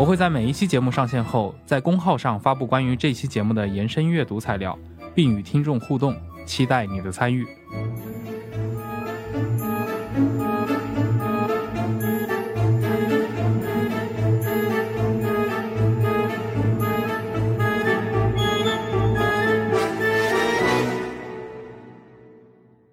我会在每一期节目上线后，在公号上发布关于这期节目的延伸阅读材料，并与听众互动，期待你的参与。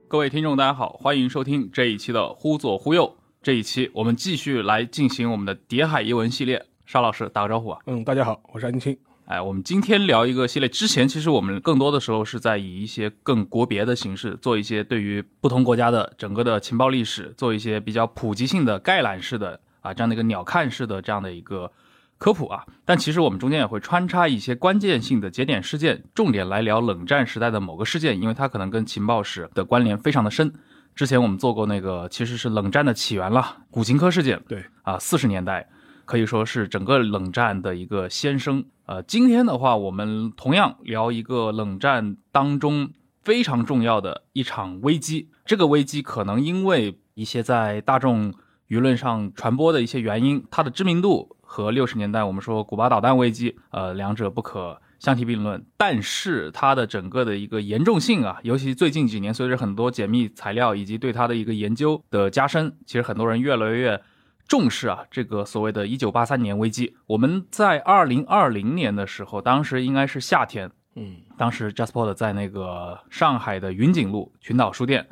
各位听众，大家好，欢迎收听这一期的《忽左忽右》。这一期我们继续来进行我们的《谍海译文》系列。沙老师打个招呼啊！嗯，大家好，我是安青。哎，我们今天聊一个系列，之前其实我们更多的时候是在以一些更国别的形式，做一些对于不同国家的整个的情报历史，做一些比较普及性的概览式的啊这样的一个鸟瞰式的这样的一个科普啊。但其实我们中间也会穿插一些关键性的节点事件，重点来聊冷战时代的某个事件，因为它可能跟情报史的关联非常的深。之前我们做过那个其实是冷战的起源了，古琴科事件。对啊，四十年代。可以说是整个冷战的一个先声。呃，今天的话，我们同样聊一个冷战当中非常重要的一场危机。这个危机可能因为一些在大众舆论上传播的一些原因，它的知名度和六十年代我们说古巴导弹危机，呃，两者不可相提并论。但是它的整个的一个严重性啊，尤其最近几年，随着很多解密材料以及对它的一个研究的加深，其实很多人越来越。重视啊，这个所谓的“一九八三年危机”，我们在二零二零年的时候，当时应该是夏天，嗯，当时 JustPod 在那个上海的云锦路群岛书店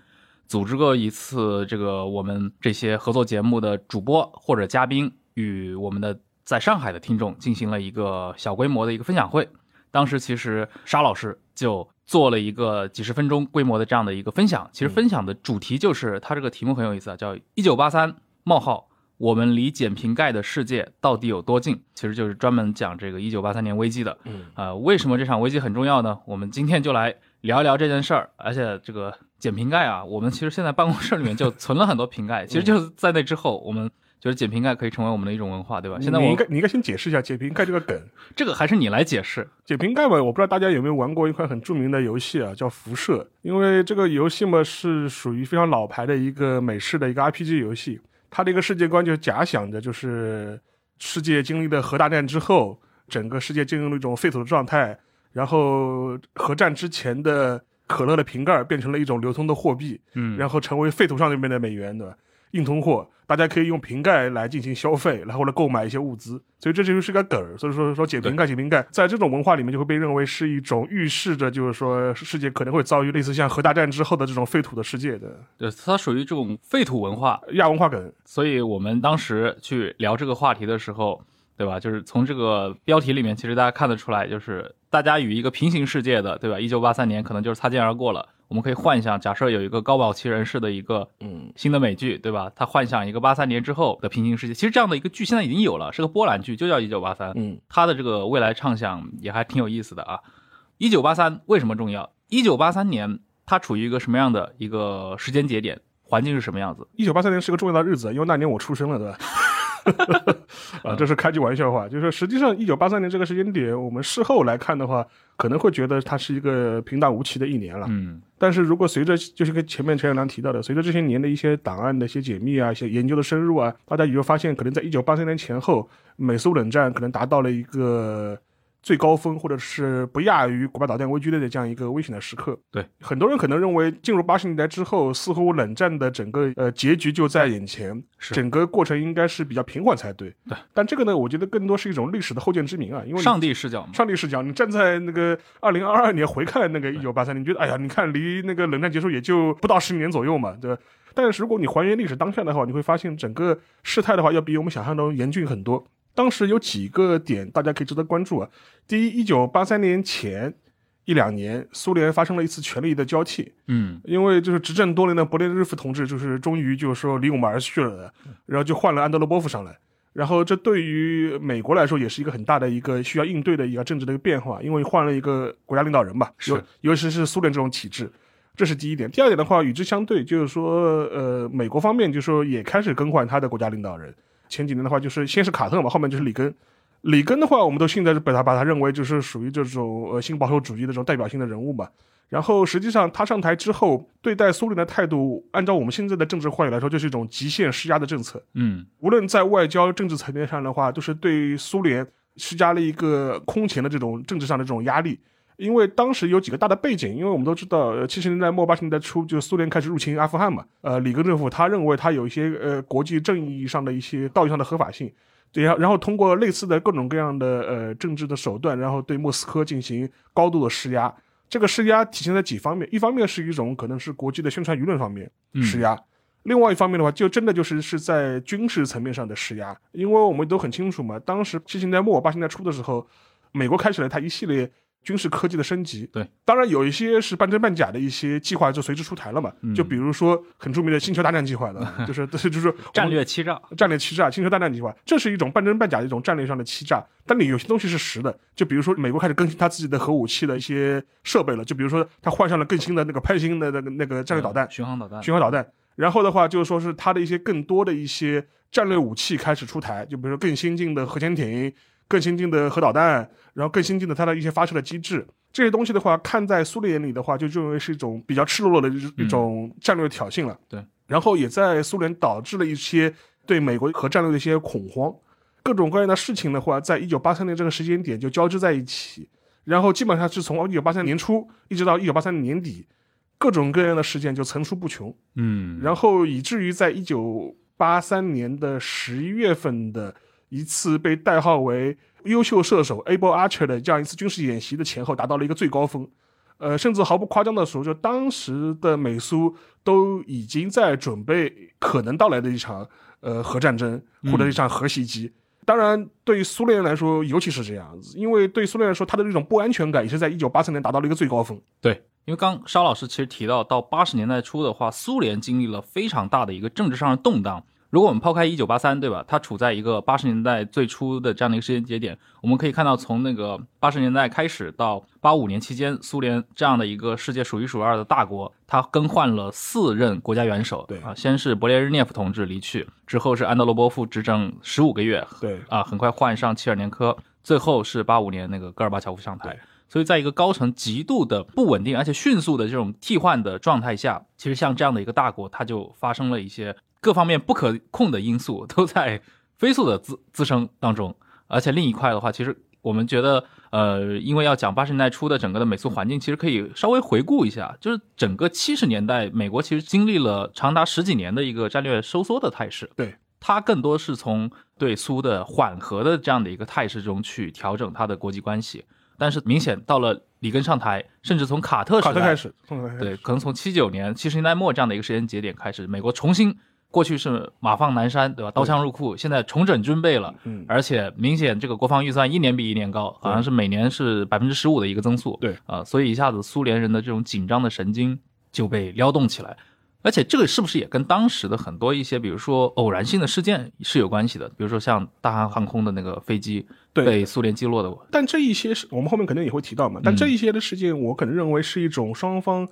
组织过一次这个我们这些合作节目的主播或者嘉宾与我们的在上海的听众进行了一个小规模的一个分享会。当时其实沙老师就做了一个几十分钟规模的这样的一个分享，其实分享的主题就是他这个题目很有意思啊，叫“一九八三冒号”。我们离捡瓶盖的世界到底有多近？其实就是专门讲这个一九八三年危机的。嗯，呃，为什么这场危机很重要呢？我们今天就来聊一聊这件事儿。而且这个捡瓶盖啊，我们其实现在办公室里面就存了很多瓶盖。其实就是在那之后，我们觉得捡瓶盖可以成为我们的一种文化，对吧？现在我应该你应该先解释一下捡瓶盖这个梗。这个还是你来解释。捡瓶盖嘛，我不知道大家有没有玩过一款很著名的游戏啊，叫辐射。因为这个游戏嘛是属于非常老牌的一个美式的一个 RPG 游戏。他的一个世界观就假想着，就是世界经历了核大战之后，整个世界进入了一种废土的状态，然后核战之前的可乐的瓶盖变成了一种流通的货币，嗯，然后成为废土上那边的美元，对吧？硬通货，大家可以用瓶盖来进行消费，然后来购买一些物资，所以这就是个梗儿。所以说说捡瓶盖，捡瓶盖，在这种文化里面就会被认为是一种预示着，就是说世界可能会遭遇类似像核大战之后的这种废土的世界的。对，它属于这种废土文化亚文化梗。所以我们当时去聊这个话题的时候，对吧？就是从这个标题里面，其实大家看得出来，就是大家与一个平行世界的，对吧？一九八三年可能就是擦肩而过了。我们可以幻想，假设有一个高保奇人士的一个嗯新的美剧，对吧？他幻想一个八三年之后的平行世界。其实这样的一个剧现在已经有了，是个波兰剧，就叫《一九八三》。嗯，他的这个未来畅想也还挺有意思的啊。一九八三为什么重要？一九八三年它处于一个什么样的一个时间节点？环境是什么样子？一九八三年是个重要的日子，因为那年我出生了，对吧？啊，这是开句玩笑话，就是说实际上一九八三年这个时间点，我们事后来看的话，可能会觉得它是一个平淡无奇的一年了。嗯，但是如果随着就是跟前面陈小良提到的，随着这些年的一些档案的一些解密啊，一些研究的深入啊，大家也就发现，可能在一九八三年前后，美苏冷战可能达到了一个。最高峰，或者是不亚于古巴导弹危机的这样一个危险的时刻。对，很多人可能认为，进入八十年代之后，似乎冷战的整个呃结局就在眼前，整个过程应该是比较平缓才对。对，但这个呢，我觉得更多是一种历史的后见之明啊，因为上帝视角嘛，上帝视角，你站在那个二零二二年回看那个 一九八三年，你觉得哎呀，你看离那个冷战结束也就不到十年左右嘛，对吧？但是如果你还原历史当下的话，你会发现整个事态的话，要比我们想象中严峻很多。当时有几个点大家可以值得关注啊。第一，一九八三年前一两年，苏联发生了一次权力的交替。嗯，因为就是执政多年的勃列日夫同志，就是终于就是说离我们而去了的，然后就换了安德罗波夫上来。然后这对于美国来说也是一个很大的一个需要应对的一个政治的一个变化，因为换了一个国家领导人嘛，是尤尤其是苏联这种体制，这是第一点。第二点的话，与之相对，就是说，呃，美国方面就是说也开始更换他的国家领导人。前几年的话，就是先是卡特嘛，后面就是里根。里根的话，我们都现在是把他把他认为就是属于这种呃新保守主义的这种代表性的人物嘛。然后实际上他上台之后，对待苏联的态度，按照我们现在的政治话语来说，就是一种极限施压的政策。嗯无论在外交政治层面上的话，都是对苏联施加了一个空前的这种政治上的这种压力。因为当时有几个大的背景，因为我们都知道，呃，七十年代末八十年代初，就苏联开始入侵阿富汗嘛。呃，里根政府他认为他有一些呃国际正义上的一些道义上的合法性，对呀，然后通过类似的各种各样的呃政治的手段，然后对莫斯科进行高度的施压。这个施压体现在几方面，一方面是一种可能是国际的宣传舆论方面施压，另外一方面的话，就真的就是是在军事层面上的施压，因为我们都很清楚嘛，当时七十年代末八十年代初的时候，美国开始了它一系列军事科技的升级。对，当然有一些是半真半假的一些计划就随之出台了嘛，嗯就比如说很著名的星球大战计划的，就是 就是就是战略欺诈，战略欺诈、星球大战计划，这是一种半真半假的一种战略上的欺诈。但你有些东西是实的，就比如说美国开始更新它自己的核武器的一些设备了，就比如说它换上了更新的那个派星的那个那个战略导弹、巡航导弹，巡航导弹。然后的话，就是说是它的一些更多的一些战略武器开始出台，就比如说更先进的核潜艇、更先进的核导弹，然后更先进的它的一些发射的机制。这些东西的话，看在苏联眼里的话，就认为是一种比较赤裸裸的一种战略挑衅了。对，然后也在苏联导致了一些对美国核战略的一些恐慌，各种各样的事情的话，在一九八三年这个时间点就交织在一起，然后基本上是从一九八三年初一直到一九八三年年底，各种各样的事件就层出不穷。嗯，然后以至于在一九八三年的十一月份的一次被代号为“优秀射手 ”Able Archer 的这样一次军事演习的前后，达到了一个最高峰。呃，甚至毫不夸张的说，就当时的美苏都已经在准备可能到来的一场呃核战争或者一场核袭击。当然，对于苏联人来说，尤其是这样子，因为对苏联来说，他的这种不安全感也是在一九八三年达到了一个最高峰。对，因为刚沙老师其实提到，到八十年代初的话，苏联经历了非常大的一个政治上的动荡。如果我们抛开一九八三，对吧？它处在一个八十年代最初的这样的一个时间节点，我们可以看到，从那个八十年代开始到八五年期间，苏联这样的一个世界数一数二的大国，它更换了四任国家元首。对啊，先是勃列日涅夫同志离去，之后是安德罗波夫执政十五个月，对，啊，很快换上切尔年科，最后是八五年那个戈尔巴乔夫上台。所以，在一个高层极度的不稳定而且迅速的这种替换的状态下，其实像这样的一个大国，它就发生了一些各方面不可控的因素都在飞速的滋滋生当中。而且另一块的话，其实我们觉得，呃，因为要讲八十年代初的整个的美苏环境，其实可以稍微回顾一下，就是整个七十年代，美国其实经历了长达十几年的一个战略收缩的态势。对，它更多是从对苏的缓和的这样的一个态势中去调整它的国际关系。但是明显到了里根上台，甚至从卡特卡特开始对，可能从七九年、七十年代末这样的一个时间节点开始，美国重新过去是马放南山，对吧？刀枪入库，现在重整军备了，嗯，而且明显这个国防预算一年比一年高，好像是每年是百分之十五的一个增速。对啊、所以一下子苏联人的这种紧张的神经就被撩动起来。而且这个是不是也跟当时的很多一些，比如说偶然性的事件是有关系的？比如说像大韩航空的那个飞机被苏联击落的，但这一些是我们后面肯定也会提到嘛。但这一些的事件，我可能认为是一种双方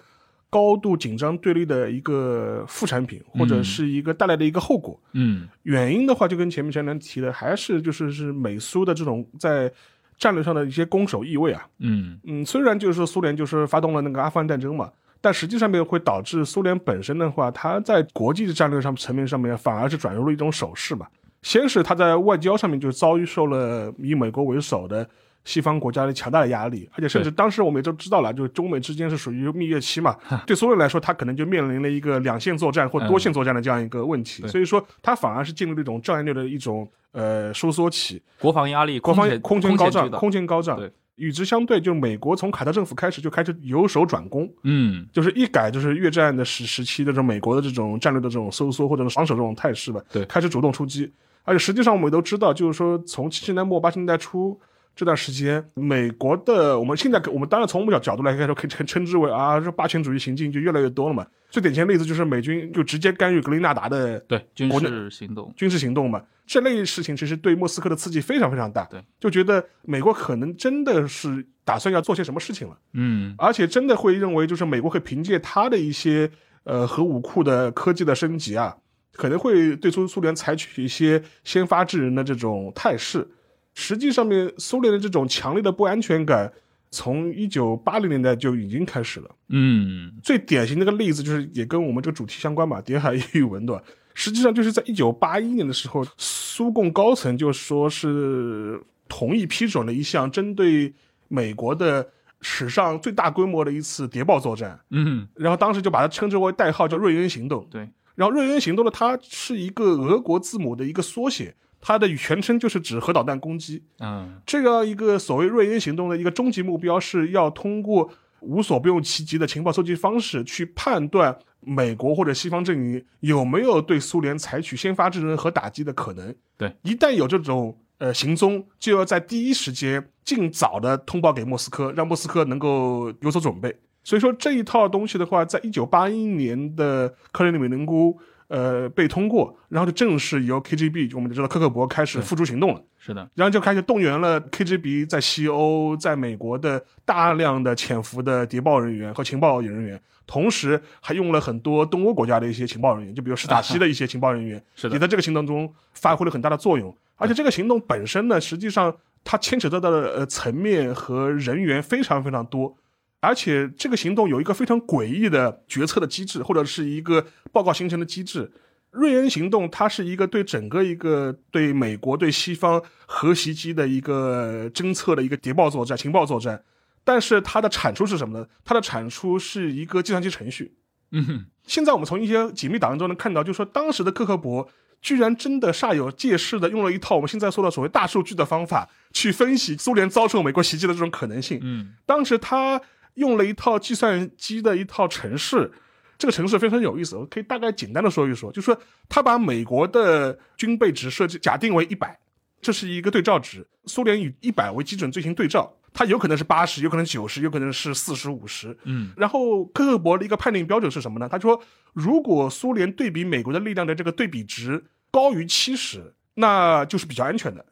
高度紧张对立的一个副产品，或者是一个带来的一个后果。嗯原因的话，就跟前面前面提的，还是就是是美苏的这种在战略上的一些攻守意味啊。嗯嗯，虽然就是说苏联就是发动了那个阿富汗战争嘛，但实际上面会导致苏联本身的话，它在国际的战略上层面上面反而是转入了一种守势嘛。先是它在外交上面就遭遇受了以美国为首的西方国家的强大的压力，而且甚至当时我们也都知道了，就是中美之间是属于蜜月期嘛。对苏联来说，它可能就面临了一个两线作战或多线作战的这样一个问题，对所以说它反而是进入了一种战略的一种呃收缩期。国防压力，国防空空前高涨，空前高涨对。与之相对，就是美国从卡特政府开始就开始由守转攻，嗯就是一改就是越战的时时期的这种美国的这种战略的这种收缩或者是防守这种态势吧，对开始主动出击。而且实际上我们也都知道，就是说从七十年代末八十年代初这段时间，美国的我们现在我们当然从我们角角度来看说，可以称称之为啊，这霸权主义行径就越来越多了嘛。最典型的例子就是美军就直接干预格林纳达的对军事行动，军事行动嘛。这类事情其实对莫斯科的刺激非常非常大，对，就觉得美国可能真的是打算要做些什么事情了，嗯而且真的会认为就是美国会凭借它的一些呃核武库的科技的升级啊，可能会对苏苏联采取一些先发制人的这种态势。实际上面，苏联的这种强烈的不安全感，从一九八零年代就已经开始了。嗯最典型的一个例子就是也跟我们这个主题相关吧，谍海语文对吧？实际上就是在一九八一年的时候，苏共高层就说是同意批准了一项针对美国的史上最大规模的一次谍报作战，嗯，然后当时就把它称之为代号叫瑞恩行动。对，然后瑞恩行动呢，它是一个俄国字母的一个缩写，它的全称就是指核导弹攻击。嗯这个一个所谓瑞恩行动的一个终极目标是要通过无所不用其极的情报搜集方式去判断美国或者西方阵营有没有对苏联采取先发制人和打击的可能。对，一旦有这种呃行踪，就要在第一时间尽早的通报给莫斯科，让莫斯科能够有所准备。所以说这一套东西的话，在一九八一年的克里姆林宫呃被通过，然后就正式由 KGB，我们就知道科克伯开始付诸行动了。是的，然后就开始动员了 KGB 在西欧、在美国的大量的潜伏的谍报人员和情报人员，同时还用了很多东欧国家的一些情报人员，就比如史塔西的一些情报人员，是的也在这个行动中发挥了很大的作用。而且这个行动本身呢，实际上它牵扯到的呃层面和人员非常非常多。而且这个行动有一个非常诡异的决策的机制，或者是一个报告形成的机制。瑞恩行动，它是一个对整个一个对美国、对西方核袭击的一个侦测的一个谍报作战、情报作战，但是它的产出是什么呢？它的产出是一个计算机程序。嗯现在我们从一些解密档案中能看到，就是说当时的克克伯居然真的煞有介事的用了一套我们现在说的所谓大数据的方法去分析苏联遭受美国袭击的这种可能性。嗯当时他用了一套计算机的一套程式，这个城市非常有意思，我可以大概简单的说一说，就是说他把美国的军备值设计假定为一百，这是一个对照值，苏联以一百为基准进行对照，它有可能是八十，有可能九十，有可能是四十五十。嗯然后克克伯的一个判定标准是什么呢？他说，如果苏联对比美国的力量的这个对比值高于七十，那就是比较安全的，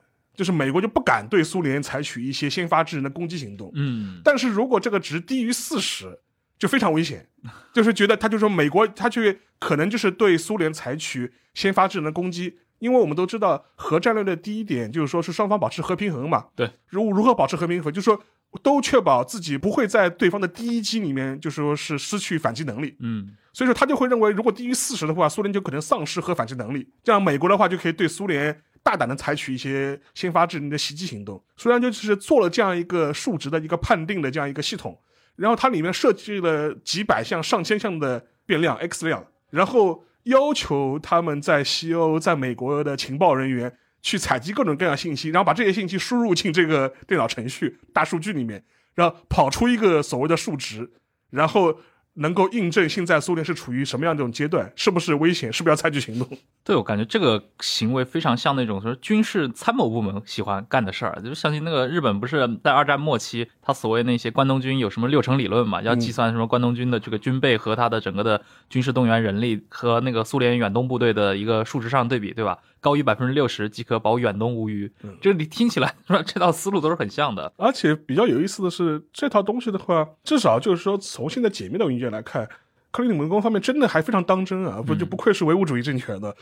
就是美国就不敢对苏联采取一些先发制人的攻击行动。嗯但是如果这个值低于四十，就非常危险，就是觉得他就说美国他去可能就是对苏联采取先发制人的攻击，因为我们都知道核战略的第一点就是说是双方保持核平衡嘛。对，如如何保持核平衡，就是说都确保自己不会在对方的第一击里面就说是失去反击能力。嗯所以说他就会认为，如果低于四十的话，苏联就可能丧失核反击能力。这样美国的话就可以对苏联大胆的采取一些先发制人的袭击行动。虽然就是做了这样一个数值的一个判定的这样一个系统，然后它里面设计了几百项、上千项的变量 X 量，然后要求他们在西欧、在美国的情报人员去采集各种各样信息，然后把这些信息输入进这个电脑程序大数据里面，然后跑出一个所谓的数值，然后能够印证现在苏联是处于什么样这种阶段，是不是危险，是不是要采取行动？对我感觉这个行为非常像那种说军事参谋部门喜欢干的事儿，就是相信那个日本不是在二战末期，他所谓那些关东军有什么六成理论嘛，要计算什么关东军的这个军备和他的整个的军事动员人力和那个苏联远东部队的一个数值上对比，对吧？高于百分之六十即可保远东无虞。这你听起来是吧？这套思路都是很像的。而且比较有意思的是，这套东西的话，至少就是说从现在解密的文件来看。克里姆林宫方面真的还非常当真啊，不就不愧是唯物主义政权的，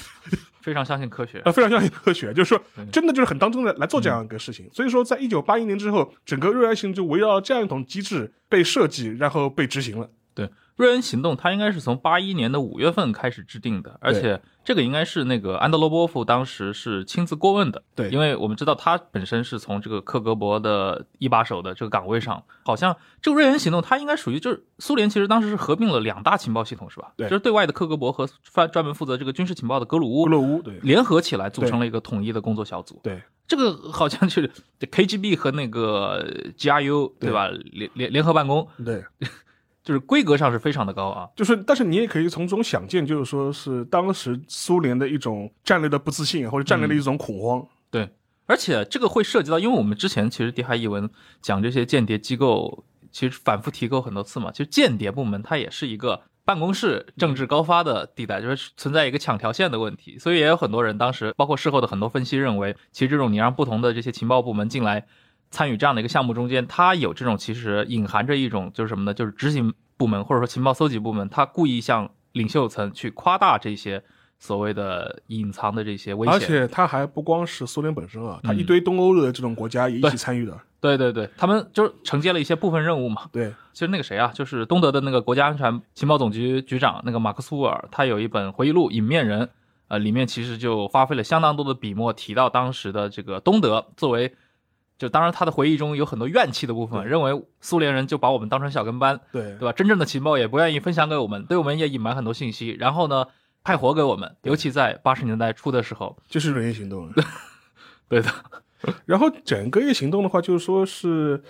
非常相信科学。啊，非常相信科学，就是说真的就是很当真的来做这样一个事情。所以说，在一九八一年之后，整个瑞安行就围绕这样一种机制被设计，然后被执行了。对，瑞恩行动它应该是从八一年的五月份开始制定的，而且这个应该是那个安德罗波夫当时是亲自过问的。对因为我们知道他本身是从这个克格勃的一把手的这个岗位上，好像这个瑞恩行动它应该属于就是苏联其实当时是合并了两大情报系统是吧？对就是对外的克格勃和专专门负责这个军事情报的格鲁乌格鲁乌对联合起来组成了一个统一的工作小组。对这个好像就是 KGB 和那个 GRU 对吧？联联联合办公，对，就是规格上是非常的高啊。就是，但是你也可以从中想见，就是说是当时苏联的一种战略的不自信，或者战略的一种恐慌。对，而且这个会涉及到，因为我们之前其实《谍海译文》讲这些间谍机构，其实反复提过很多次嘛。其实间谍部门它也是一个办公室政治高发的地带，就是存在一个抢条线的问题，所以也有很多人当时，包括事后的很多分析认为，其实这种你让不同的这些情报部门进来参与这样的一个项目中间，它有这种其实隐含着一种就是什么呢？就是执行部门或者说情报搜集部门，他故意向领袖层去夸大这些所谓的隐藏的这些危险，而且他还不光是苏联本身啊，它嗯一堆东欧的这种国家也一起参与的。对对对，他们就是承接了一些部分任务嘛。对，其实那个谁啊，就是东德的那个国家安全情报总局局长那个马克苏尔，他有一本回忆录《隐面人》，呃，里面其实就花费了相当多的笔墨，提到当时的这个东德作为，就当然他的回忆中有很多怨气的部分，认为苏联人就把我们当成小跟班，对对吧？真正的情报也不愿意分享给我们，对我们也隐瞒很多信息，然后呢派活给我们，尤其在八十年代初的时候，就是人员行动。对的，然后整个夜行动的话，就是说是，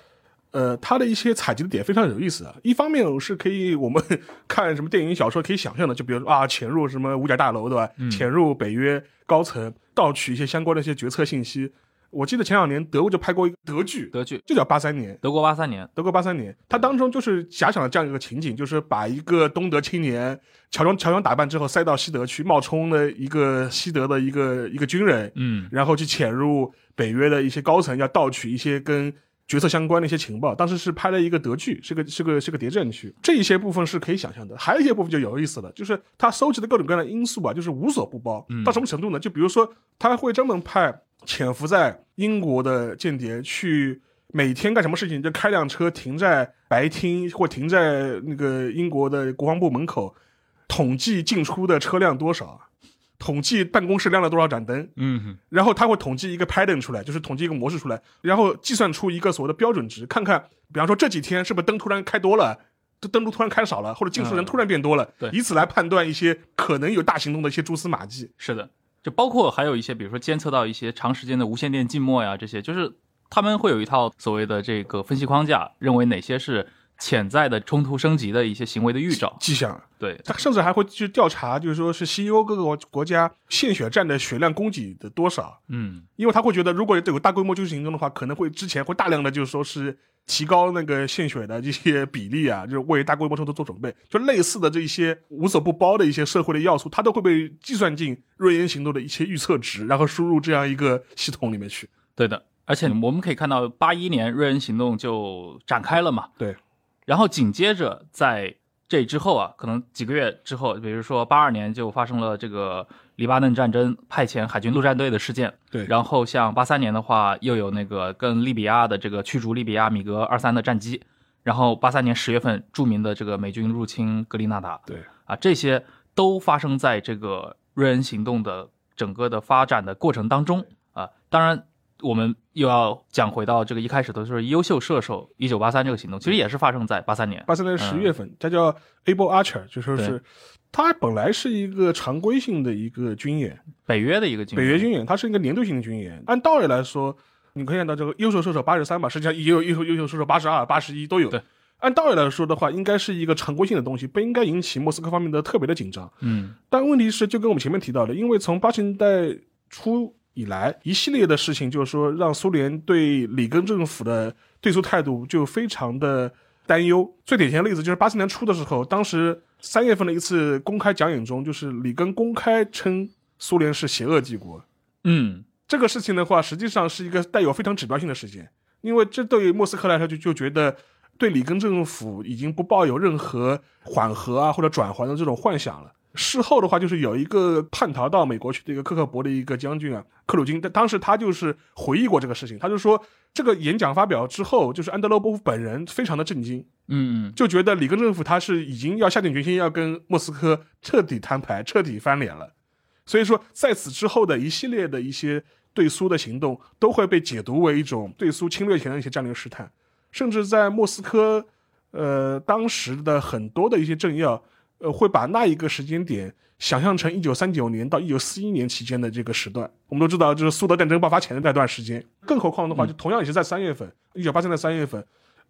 呃，他的一些采集的点非常有意思啊。一方面是可以我们 看什么电影、小说可以想象的，就比如说啊，潜入什么五角大楼，对吧？潜入北约高层，盗取一些相关的一些决策信息。我记得前两年德国就拍过一个德剧，德剧，就叫八三年。德国八三年，德国八三年，它当中就是假想了这样一个情景，就是把一个东德青年乔装乔装打扮之后塞到西德去冒充的一个西德的一个一个军人，嗯然后去潜入北约的一些高层，要盗取一些跟决策相关的一些情报。当时是拍了一个德剧，是个是个是个谍战剧，这一些部分是可以想象的。还有一些部分就有意思了，就是他收集的各种各样的因素啊，就是无所不包。到什么程度呢？就比如说，他会专门派潜伏在英国的间谍去。每天干什么事情？就开辆车停在白厅或停在那个英国的国防部门口，统计进出的车辆多少，统计办公室亮了多少盏灯，嗯然后他会统计一个 pattern 出来，就是统计一个模式出来，然后计算出一个所谓的标准值，看看，比方说这几天是不是灯突然开多了，这灯路突然开少了，或者进出人嗯突然变多了，对。以此来判断一些可能有大行动的一些蛛丝马迹。是的，就包括还有一些，比如说监测到一些长时间的无线电静默呀，这些就是他们会有一套所谓的这个分析框架，认为哪些是潜在的冲突升级的一些行为的预兆。迹象，对，他甚至还会去调查，就是说是西欧各个国国家献血站的血量供给的多少，嗯，因为他会觉得，如果有大规模军事行动的话，可能会之前会大量的就是说是提高那个献血的这些比例啊，就是为大规模冲突做准备，就类似的这一些无所不包的一些社会的要素，它都会被计算进瑞恩行动的一些预测值，然后输入这样一个系统里面去。对的。而且我们可以看到，八一年瑞恩行动就展开了嘛，对，然后紧接着在这之后啊，可能几个月之后，比如说八二年就发生了这个黎巴嫩战争派遣海军陆战队的事件，对。然后像八三年的话，又有那个跟利比亚的这个驱逐利比亚米格二三的战机，然后八三年十月份著名的这个美军入侵格林纳达，对。啊，这些都发生在这个瑞恩行动的整个的发展的过程当中。啊。当然，我们又要讲回到这个一开始的就是优秀射手一九八三这个行动，其实也是发生在八三年。八三年十月份，它叫 Able Archer，就说是它本来是一个常规性的一个军演，北约的一个军北约军演，它是一个年度性的军演。按道理来说，你可以看到这个优秀射手八十三吧，实际上也有优秀优秀射手八十二、八十一都有。对，按道理来说的话，应该是一个常规性的东西，不应该引起莫斯科方面的特别的紧张。嗯但问题是，就跟我们前面提到的，因为从八十年代初以来，一系列的事情，就是说让苏联对里根政府的对苏态度就非常的担忧。最典型的例子就是八四年初的时候，当时三月份的一次公开讲演中，就是里根公开称苏联是邪恶帝国。嗯这个事情的话，实际上是一个带有非常指标性的事件，因为这对于莫斯科来说就就觉得对里根政府已经不抱有任何缓和啊或者转圜的这种幻想了。事后的话，就是有一个叛逃到美国去的一个克克伯的一个将军啊，克鲁金，但当时他就是回忆过这个事情，他就说这个演讲发表之后，就是安德罗波夫本人非常的震惊，嗯嗯，就觉得里根政府他是已经要下定决心要跟莫斯科彻底摊牌、彻底翻脸了。所以说，在此之后的一系列的一些对苏的行动，都会被解读为一种对苏侵略前的一些战略试探，甚至在莫斯科，呃，当时的很多的一些政要，呃，会把那一个时间点想象成一九三九年到一九四一年期间的这个时段。我们都知道，就是苏德战争爆发前的那段时间。更何况的话，就同样也是在三月份，一九八三年三月份，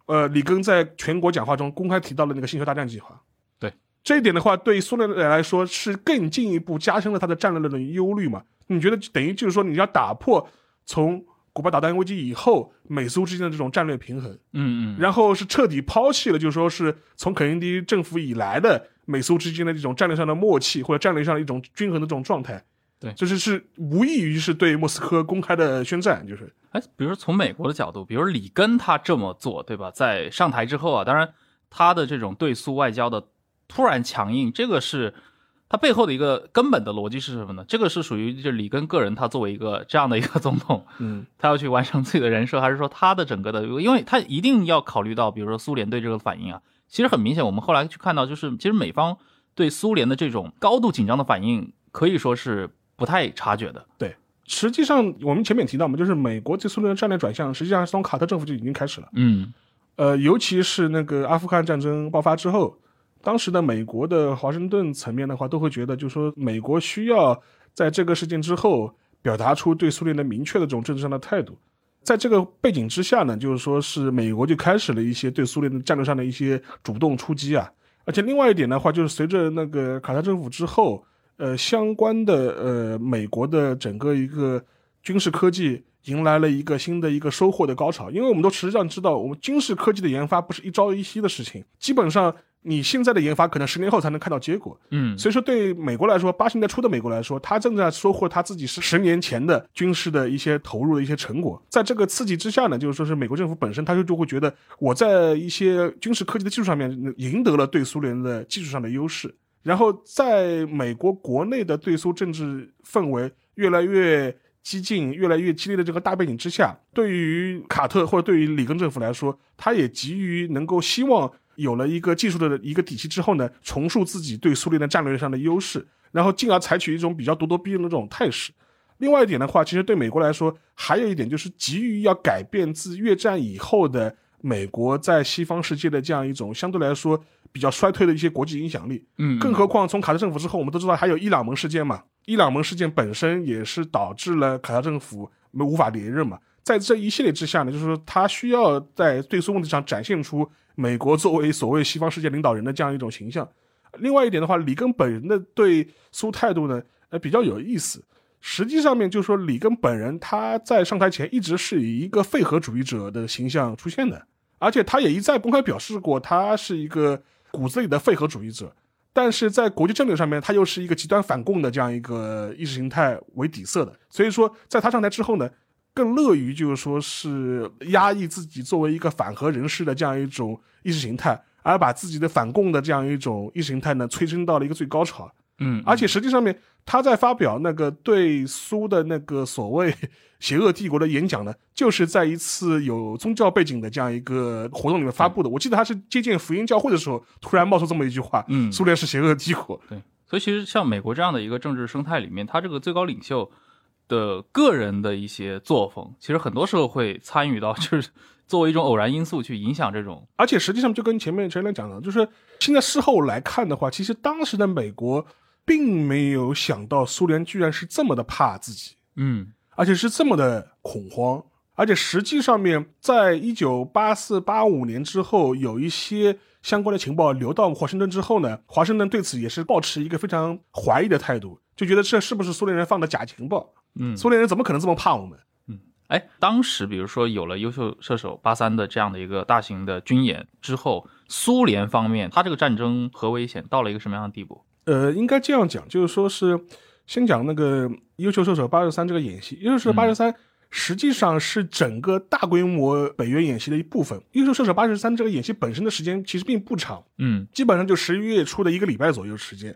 呃，里根在全国讲话中公开提到了那个星球大战计划。对这一点的话，对苏联来说是更进一步加深了他的战略的忧虑嘛？你觉得等于就是说你要打破从古巴导弹危机以后美苏之间的这种战略平衡，嗯嗯，然后是彻底抛弃了，就是说是从肯尼迪政府以来的美苏之间的这种战略上的默契，或者战略上的一种均衡的这种状态。对就是是无异于是对莫斯科公开的宣战，就是哎，比如说从美国的角度，比如里根他这么做，对吧？在上台之后啊，当然他的这种对苏外交的突然强硬，这个是他背后的一个根本的逻辑是什么呢？这个是属于就里根个人，他作为一个这样的一个总统，嗯，他要去完成自己的人设，还是说他的整个的，因为他一定要考虑到，比如说苏联对这个反应啊。其实很明显，我们后来去看到，就是其实美方对苏联的这种高度紧张的反应，可以说是不太察觉的。对实际上我们前面提到嘛，就是美国对苏联的战略转向，实际上是从卡特政府就已经开始了。嗯呃，尤其是那个阿富汗战争爆发之后，当时的美国的华盛顿层面的话，都会觉得，就是说美国需要在这个事件之后表达出对苏联的明确的这种政治上的态度。在这个背景之下呢，就是说是美国就开始了一些对苏联的战略上的一些主动出击啊。而且另外一点的话，就是随着那个卡特政府之后，呃，相关的呃美国的整个一个军事科技迎来了一个新的一个收获的高潮。因为我们都实际上知道，我们军事科技的研发不是一朝一夕的事情，基本上你现在的研发可能十年后才能看到结果。嗯所以说，对美国来说，八十年代初的美国来说，他正在收获他自己是十年前的军事的一些投入的一些成果。在这个刺激之下呢，就是说是美国政府本身，他就就会觉得我在一些军事科技的技术上面赢得了对苏联的技术上的优势。然后，在美国国内的对苏政治氛围越来越激进、越来越激烈的这个大背景之下，对于卡特或者对于里根政府来说，他也急于能够希望有了一个技术的一个底气之后呢，重塑自己对苏联的战略上的优势，然后进而采取一种比较咄咄逼人的这种态势。另外一点的话，其实对美国来说，还有一点就是急于要改变自越战以后的美国在西方世界的这样一种相对来说比较衰退的一些国际影响力。嗯，更何况从卡特政府之后，我们都知道还有伊朗门事件嘛，伊朗门事件本身也是导致了卡特政府无法连任嘛。在这一系列之下呢，就是说他需要在对苏问题上展现出美国作为所谓西方世界领导人的这样一种形象。另外一点的话，里根本人的对苏态度呢，呃，比较有意思。实际上面就是说，里根本人他在上台前一直是以一个废核主义者的形象出现的，而且他也一再公开表示过，他是一个骨子里的废核主义者。但是在国际政治上面，他又是一个极端反共的这样一个意识形态为底色的，所以说在他上台之后呢，更乐于就是说是压抑自己作为一个反核人士的这样一种意识形态，而把自己的反共的这样一种意识形态呢催生到了一个最高潮。嗯，而且实际上面，他在发表那个对苏的那个所谓 邪恶帝国的演讲呢，就是在一次有宗教背景的这样一个活动里面发布的。我记得他是接见福音教会的时候，突然冒出这么一句话：“嗯苏联是邪恶帝国。对，所以其实像美国这样的一个政治生态里面，他这个最高领袖的个人的一些作风，其实很多时候会参与到，就是作为一种偶然因素去影响这种。而且实际上就跟前面陈亮讲的，就是现在事后来看的话，其实当时的美国并没有想到苏联居然是这么的怕自己。嗯而且是这么的恐慌，而且实际上面，在一九八四八五年之后，有一些相关的情报流到华盛顿之后呢，华盛顿对此也是保持一个非常怀疑的态度，就觉得这是不是苏联人放的假情报？嗯，苏联人怎么可能这么怕我们？嗯哎，当时比如说有了优秀射手八三的这样的一个大型的军演之后，苏联方面他这个战争核危险到了一个什么样的地步？呃，应该这样讲，就是说是先讲那个优秀射手八十三这个演习，优秀射手八十三实际上是整个大规模北约演习的一部分。优秀射手八十三这个演习本身的时间其实并不长，嗯基本上就十一月初的一个礼拜左右时间。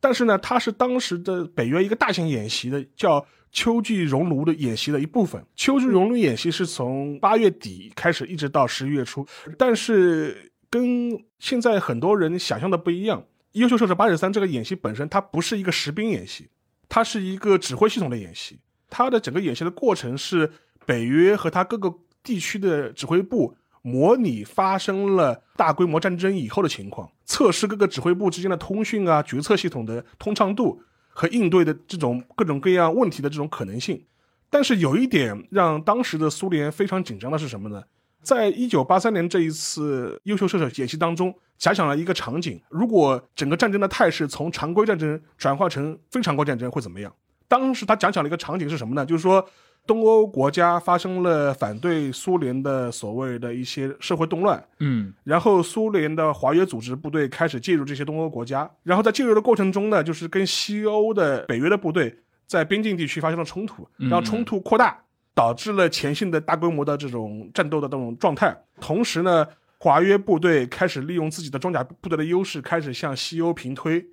但是呢，它是当时的北约一个大型演习的叫秋季熔炉的演习的一部分。秋季熔炉演习是从八月底开始，一直到十一月初。但是跟现在很多人想象的不一样，优秀射手八十三这个演习本身它不是一个实兵演习，它是一个指挥系统的演习。它的整个演习的过程是北约和它各个地区的指挥部模拟发生了大规模战争以后的情况，测试各个指挥部之间的通讯啊、决策系统的通畅度和应对的这种各种各样问题的这种可能性。但是有一点让当时的苏联非常紧张的是什么呢？在一九八三年这一次优秀射手演习当中，假想了一个场景：如果整个战争的态势从常规战争转化成非常规战争会怎么样？当时他假想了一个场景是什么呢？就是说，东欧国家发生了反对苏联的所谓的一些社会动乱，嗯然后苏联的华约组织部队开始介入这些东欧国家，然后在介入的过程中呢，就是跟西欧的北约的部队在边境地区发生了冲突，嗯然后冲突扩大，导致了前线的大规模的这种战斗的这种状态。同时呢，华约部队开始利用自己的装甲部队的优势，开始向西欧平推。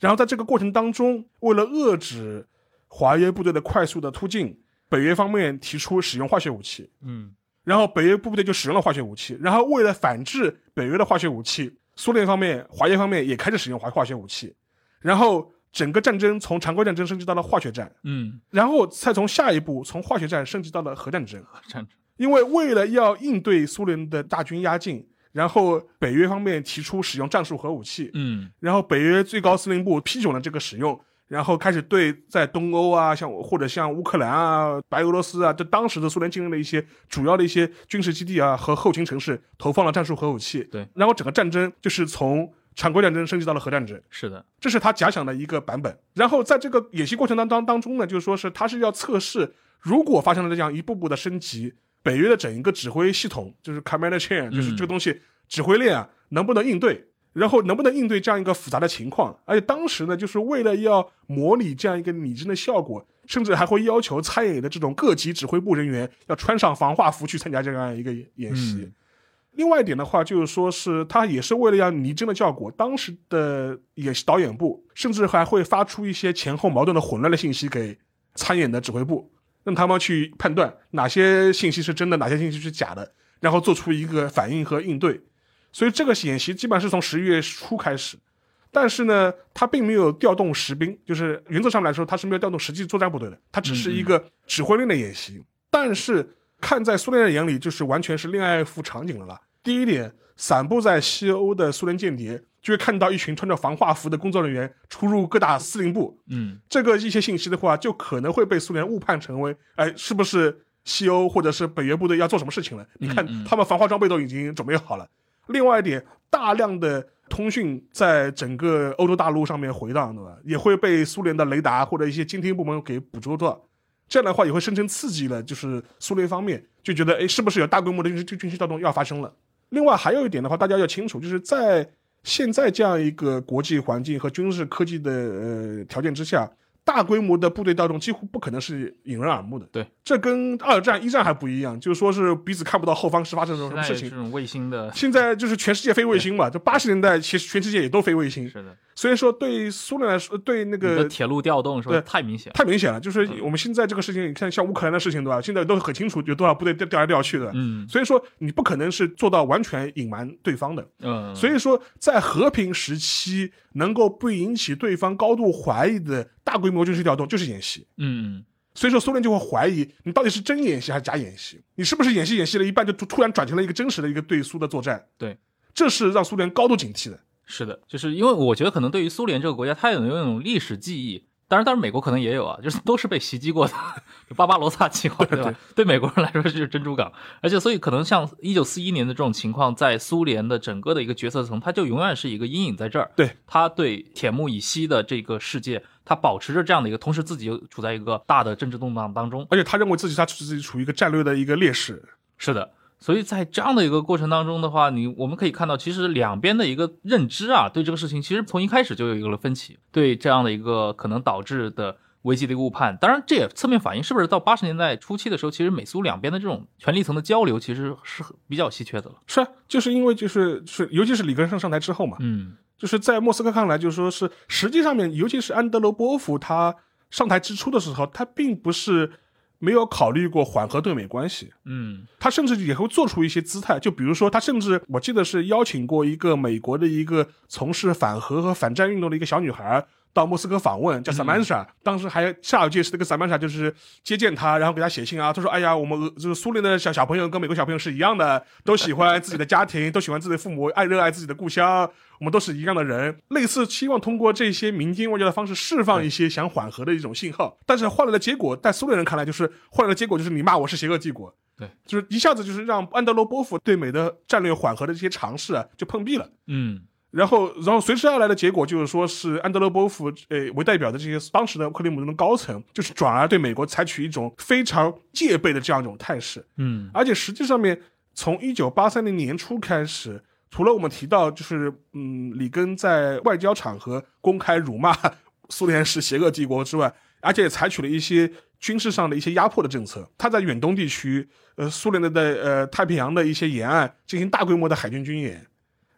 然后在这个过程当中，为了遏制华约部队的快速的突进，北约方面提出使用化学武器，嗯。然后北约部队就使用了化学武器，然后为了反制北约的化学武器，苏联方面、华约方面也开始使用化化学武器，然后整个战争从常规战争升级到了化学战，嗯，然后再从下一步从化学战升级到了核战争。核战争，因为为了要应对苏联的大军压境，然后北约方面提出使用战术核武器，嗯。然后北约最高司令部批准了这个使用，然后开始对在东欧啊，像或者像乌克兰啊、白俄罗斯啊，这当时的苏联境内的一些主要的一些军事基地啊和后勤城市投放了战术核武器。对，然后整个战争就是从常规战争升级到了核战争。是的，这是他假想的一个版本。然后在这个演习过程当当当中呢，就是说是他是要测试，如果发生了这样一步步的升级，北约的整一个指挥系统，就是 command chain，就是这个东西指挥链啊，能不能应对？然后能不能应对这样一个复杂的情况？而且当时呢，就是为了要模拟这样一个拟真的效果，甚至还会要求参演的这种各级指挥部人员要穿上防化服去参加这样一个演习。嗯另外一点的话，就是说是他也是为了要拟真的效果，当时的演习导演部甚至还会发出一些前后矛盾的混乱的信息给参演的指挥部，让他们去判断哪些信息是真的，哪些信息是假的，然后做出一个反应和应对。所以这个演习基本上是从十一月初开始，但是呢，它并没有调动实兵，就是原则上来说，它是没有调动实际作战部队的，它只是一个指挥令的演习。但是看在苏联人眼里，就是完全是恋爱副场景了啦。第一点，散布在西欧的苏联间谍就会看到一群穿着防化服的工作人员出入各大司令部，嗯这个一些信息的话，就可能会被苏联误判成为，哎，是不是西欧或者是北约部队要做什么事情了？你看他们防化装备都已经准备好了。另外一点，大量的通讯在整个欧洲大陆上面回荡，对吧？也会被苏联的雷达或者一些监听部门给捕捉到。这样的话也会深深刺激了，就是苏联方面就觉得，哎，是不是有大规模的军事军事调动要发生了？另外还有一点的话，大家要清楚，就是在现在这样一个国际环境和军事科技的呃条件之下，大规模的部队调动几乎不可能是引人耳目的。对，这跟二战、一战还不一样，就是说是彼此看不到后方是发生了什么事情。这种卫星的，现在就是全世界飞卫星嘛，就八十年代其实全世界也都飞卫星，是的，所以说对苏联来说，对那个铁路调动是吧？对太明显了，太明显了，就是我们现在这个事情，你看像乌克兰的事情对吧？现在都很清楚有多少部队调调来调去的，嗯所以说你不可能是做到完全隐瞒对方的。嗯，所以说，在和平时期能够不引起对方高度怀疑的大规模军事调动，就是演习。嗯所以说，苏联就会怀疑你到底是真演习还是假演习，你是不是演习演习了一半就突突然转成了一个真实的一个对苏的作战？对，这是让苏联高度警惕的。是的，就是因为我觉得可能对于苏联这个国家，它有那种历史记忆。当然，当然，美国可能也有啊，就是都是被袭击过的，就巴巴罗萨计划，对吧？对美国人来说就是珍珠港，而且所以可能像一九四一年的这种情况，在苏联的整个的一个决策层，它就永远是一个阴影在这儿。对，它对铁幕以西的这个世界，它保持着这样的一个，同时自己又处在一个大的政治动荡当中。而且他认为自己他自己处于一个战略的一个劣势。是的，所以在这样的一个过程当中的话，你我们可以看到，其实两边的一个认知啊，对这个事情其实从一开始就有一个分歧，对这样的一个可能导致的危机的一个误判。当然，这也侧面反映是不是到八十年代初期的时候，其实美苏两边的这种权力层的交流其实是比较稀缺的了。是啊，就是因为就是是，尤其是里根上上台之后嘛，嗯就是在莫斯科看来，就是说是实际上面，尤其是安德罗波夫他上台之初的时候，他并不是没有考虑过缓和对美关系，嗯他甚至也会做出一些姿态，就比如说他甚至我记得是邀请过一个美国的一个从事反核和反战运动的一个小女孩。到莫斯科访问，叫 Samantha，、当时还下一届是那个 Samantha 就是接见他，然后给他写信啊，他说：“哎呀，我们俄就是苏联的小小朋友跟美国小朋友是一样的，都喜欢自己的家庭，都喜欢自己的父母，爱热爱自己的故乡，我们都是一样的人。”类似希望通过这些民间外交的方式释放一些想缓和的一种信号，但是换来的结果，在苏联人看来就是换来的结果就是你骂我是邪恶帝国，对，就是一下子就是让安德罗波夫对美的战略缓和的这些尝试啊就碰壁了。嗯然后，然后随之而来的结果就是说，是安德罗波夫呃为代表的这些当时的克里姆林宫高层，就是转而对美国采取一种非常戒备的这样一种态势。嗯而且实际上面，从一九八三年年初开始，除了我们提到就是嗯，里根在外交场合公开辱骂苏联是邪恶帝国之外，而且也采取了一些军事上的一些压迫的政策。他在远东地区，呃，苏联的的呃太平洋的一些沿岸进行大规模的海军军演，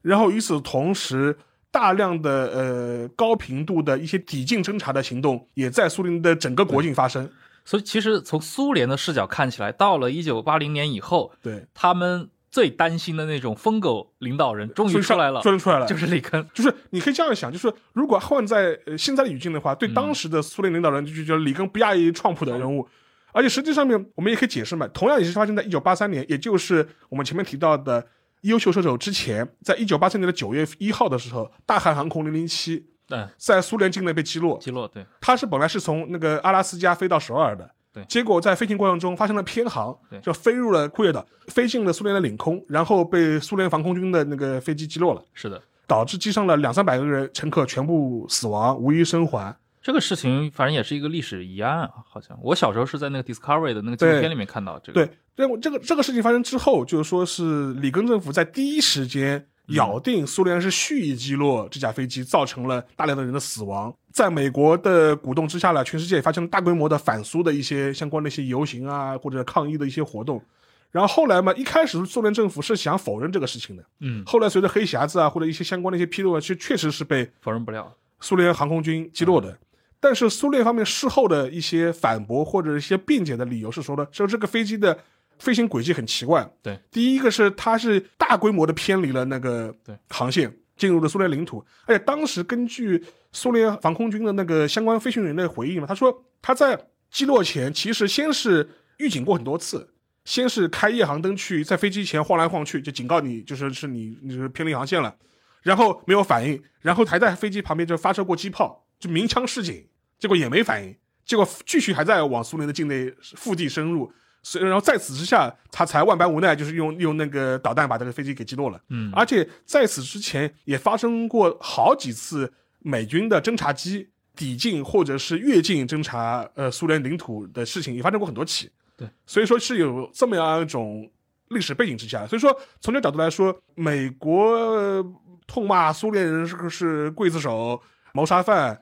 然后与此同时。大量的呃高频度的一些抵近侦察的行动，也在苏联的整个国境发生。所以其实从苏联的视角看起来，到了一九八零年以后，对，他们最担心的那种疯狗领导人终于出来了，终于出来了，就是里根。就是你可以这样想，就是如果换在呃现在的语境的话，对当时的苏联领导人就觉得里根不亚于创普的人物，而且实际上面我们也可以解释嘛，同样也是发生在一九八三年，也就是我们前面提到的优秀射手之前，在一九八三年的九月一号的时候，大韩航空零零七对，在苏联境内被击落，击落对，它是本来是从那个阿拉斯加飞到首尔的，对结果在飞行过程中发生了偏航对，就飞入了库页岛，飞进了苏联的领空，然后被苏联防空军的那个飞机击落了。是的。导致机上了两三百个人乘客全部死亡，无一生还。这个事情反正也是一个历史疑案啊，好像我小时候是在那个 Discovery 的那个纪录片里面看到这个。对，这个这个这个事情发生之后，就是说是里根政府在第一时间咬定苏联是蓄意击落这架飞机，造成了大量的人的死亡。在美国的鼓动之下呢，全世界也发生了大规模的反苏的一些相关的一些游行啊，或者抗议的一些活动。然后后来嘛，一开始苏联政府是想否认这个事情的，嗯，后来随着黑匣子啊或者一些相关的一些披露啊，其实确实是被否认不了。苏联航空军击落的。但是苏联方面事后的一些反驳或者一些辩解的理由是说的，说这个飞机的飞行轨迹很奇怪。对，第一个是它是大规模的偏离了那个对航线，进入了苏联领土，而且当时根据苏联防空军的那个相关飞行员的回忆嘛，他说他在击落前其实先是预警过很多次。先是开夜航灯去在飞机前晃来晃去，就警告你，就是是你你是偏离航线了，然后没有反应，然后还在飞机旁边就发射过机炮，就鸣枪示警，结果也没反应，结果继续还在往苏联的境内腹地深入，所以然后在此之下，他才万般无奈，就是用用那个导弹把这个飞机给击落了。嗯，而且在此之前也发生过好几次美军的侦察机抵近或者是越境侦察呃苏联领土的事情，也发生过很多起。对，所以说是有这么样一种历史背景之下，所以说从这个角度来说，美国呃痛骂苏联人是是刽子手、谋杀犯。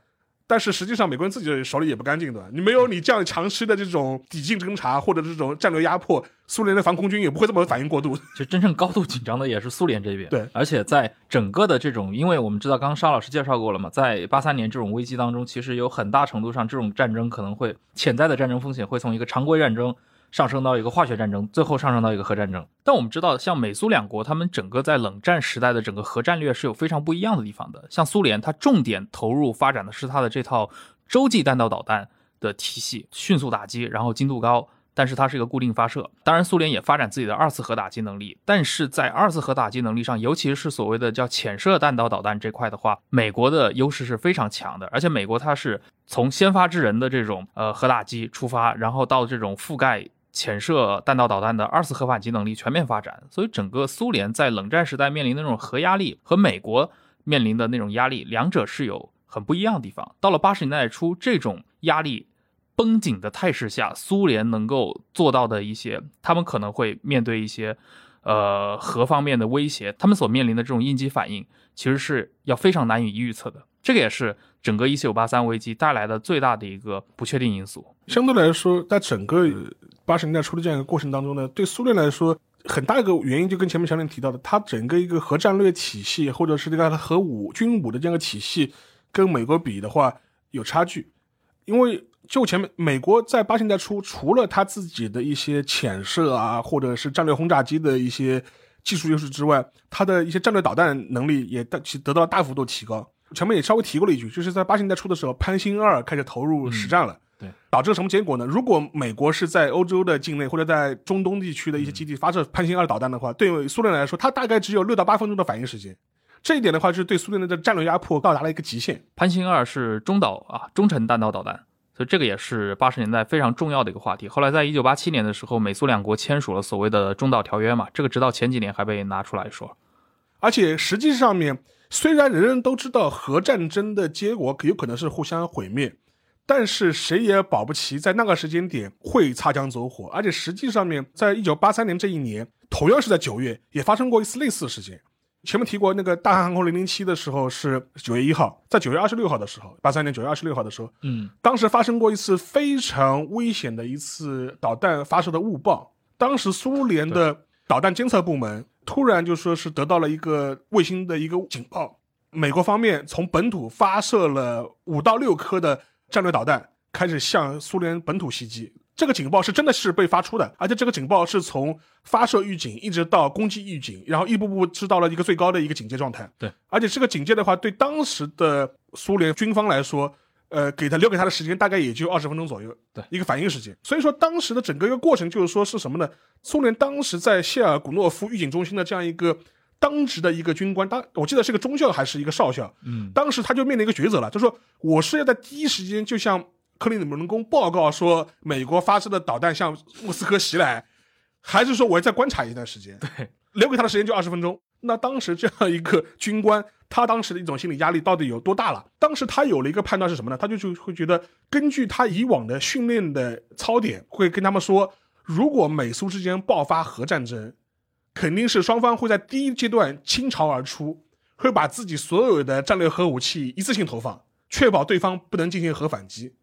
但是实际上，美国人自己手里也不干净的。你没有你这样长期的这种抵近侦察或者这种战略压迫，苏联的防空军也不会这么反应过度。就真正高度紧张的也是苏联这边。对，而且在整个的这种，因为我们知道，刚刚沙老师介绍过了嘛，在八三年这种危机当中，其实有很大程度上，这种战争可能会潜在的战争风险会从一个常规战争。上升到一个化学战争，最后上升到一个核战争。但我们知道，像美苏两国，他们整个在冷战时代的整个核战略是有非常不一样的地方的。像苏联，它重点投入发展的是它的这套洲际弹道导弹的体系，迅速打击，然后精度高，但是它是一个固定发射。当然，苏联也发展自己的二次核打击能力，但是在二次核打击能力上，尤其是所谓的叫潜射弹道导弹这块的话，美国的优势是非常强的。而且美国它是从先发制人的这种呃核打击出发，然后到这种覆盖。潜射弹道导弹的二次核反击能力全面发展，所以整个苏联在冷战时代面临的那种核压力和美国面临的那种压力，两者是有很不一样的地方。到了八十年代初，这种压力绷紧的态势下，苏联能够做到的一些，他们可能会面对一些呃核方面的威胁，他们所面临的这种应激反应，其实是要非常难以预测的。这个也是整个一九八三危机带来的最大的一个不确定因素。相对来说，在整个八十年代初的这样一个过程当中呢，对苏联来说，很大一个原因就跟前面小脸提到的，它整个一个核战略体系，或者是这个核武军武的这样一个体系，跟美国比的话有差距。因为就前面美国在八十年代初，除了它自己的一些潜射啊，或者是战略轰炸机的一些技术优势之外，它的一些战略导弹能力也得得到大幅度提高。前面也稍微提过了一句，就是在八十年代初的时候，潘兴二开始投入实战了。对，导致什么结果呢？如果美国是在欧洲的境内或者在中东地区的一些基地发射潘兴二导弹的话，对苏联来说，它大概只有六到八分钟的反应时间。这一点的话，就是对苏联的战略压迫到达了一个极限。潘兴二是中导啊，中程弹道导弹，所以这个也是八十年代非常重要的一个话题。后来在一九八七年的时候，美苏两国签署了所谓的中导条约嘛，这个直到前几年还被拿出来说。而且实际上面，虽然人人都知道核战争的结果有可能是互相毁灭，但是谁也保不齐在那个时间点会擦枪走火。而且实际上面，在一九八三年这一年，同样是在九月，也发生过一次类似的事件。前面提过那个大韩航空零零七的时候是九月一号，在九月二十六号的时候，八三年九月二十六号的时候，嗯当时发生过一次非常危险的一次导弹发射的误报。当时苏联的导弹监测部门突然就说是得到了一个卫星的一个警报，美国方面从本土发射了五到六颗的战略导弹，开始向苏联本土袭击。这个警报是真的是被发出的，而且这个警报是从发射预警一直到攻击预警，然后一步步知道了一个最高的一个警戒状态。对，而且这个警戒的话，对当时的苏联军方来说，呃，给他留给他的时间大概也就二十分钟左右，对一个反应时间。所以说当时的整个一个过程就是说是什么呢？苏联当时在谢尔古诺夫预警中心的这样一个当值的一个军官，当我记得是个中校还是一个少校，嗯当时他就面临一个抉择了，就说我是要在第一时间就向克林姆林宫报告说美国发射的导弹向莫斯科袭来，还是说我要再观察一段时间？对，留给他的时间就二十分钟。那当时这样一个军官，他当时的一种心理压力到底有多大了？当时他有了一个判断是什么呢？他就就会觉得，根据他以往的训练的操点，会跟他们说，如果美苏之间爆发核战争，肯定是双方会在第一阶段倾巢而出，会把自己所有的战略核武器一次性投放，确保对方不能进行核反击。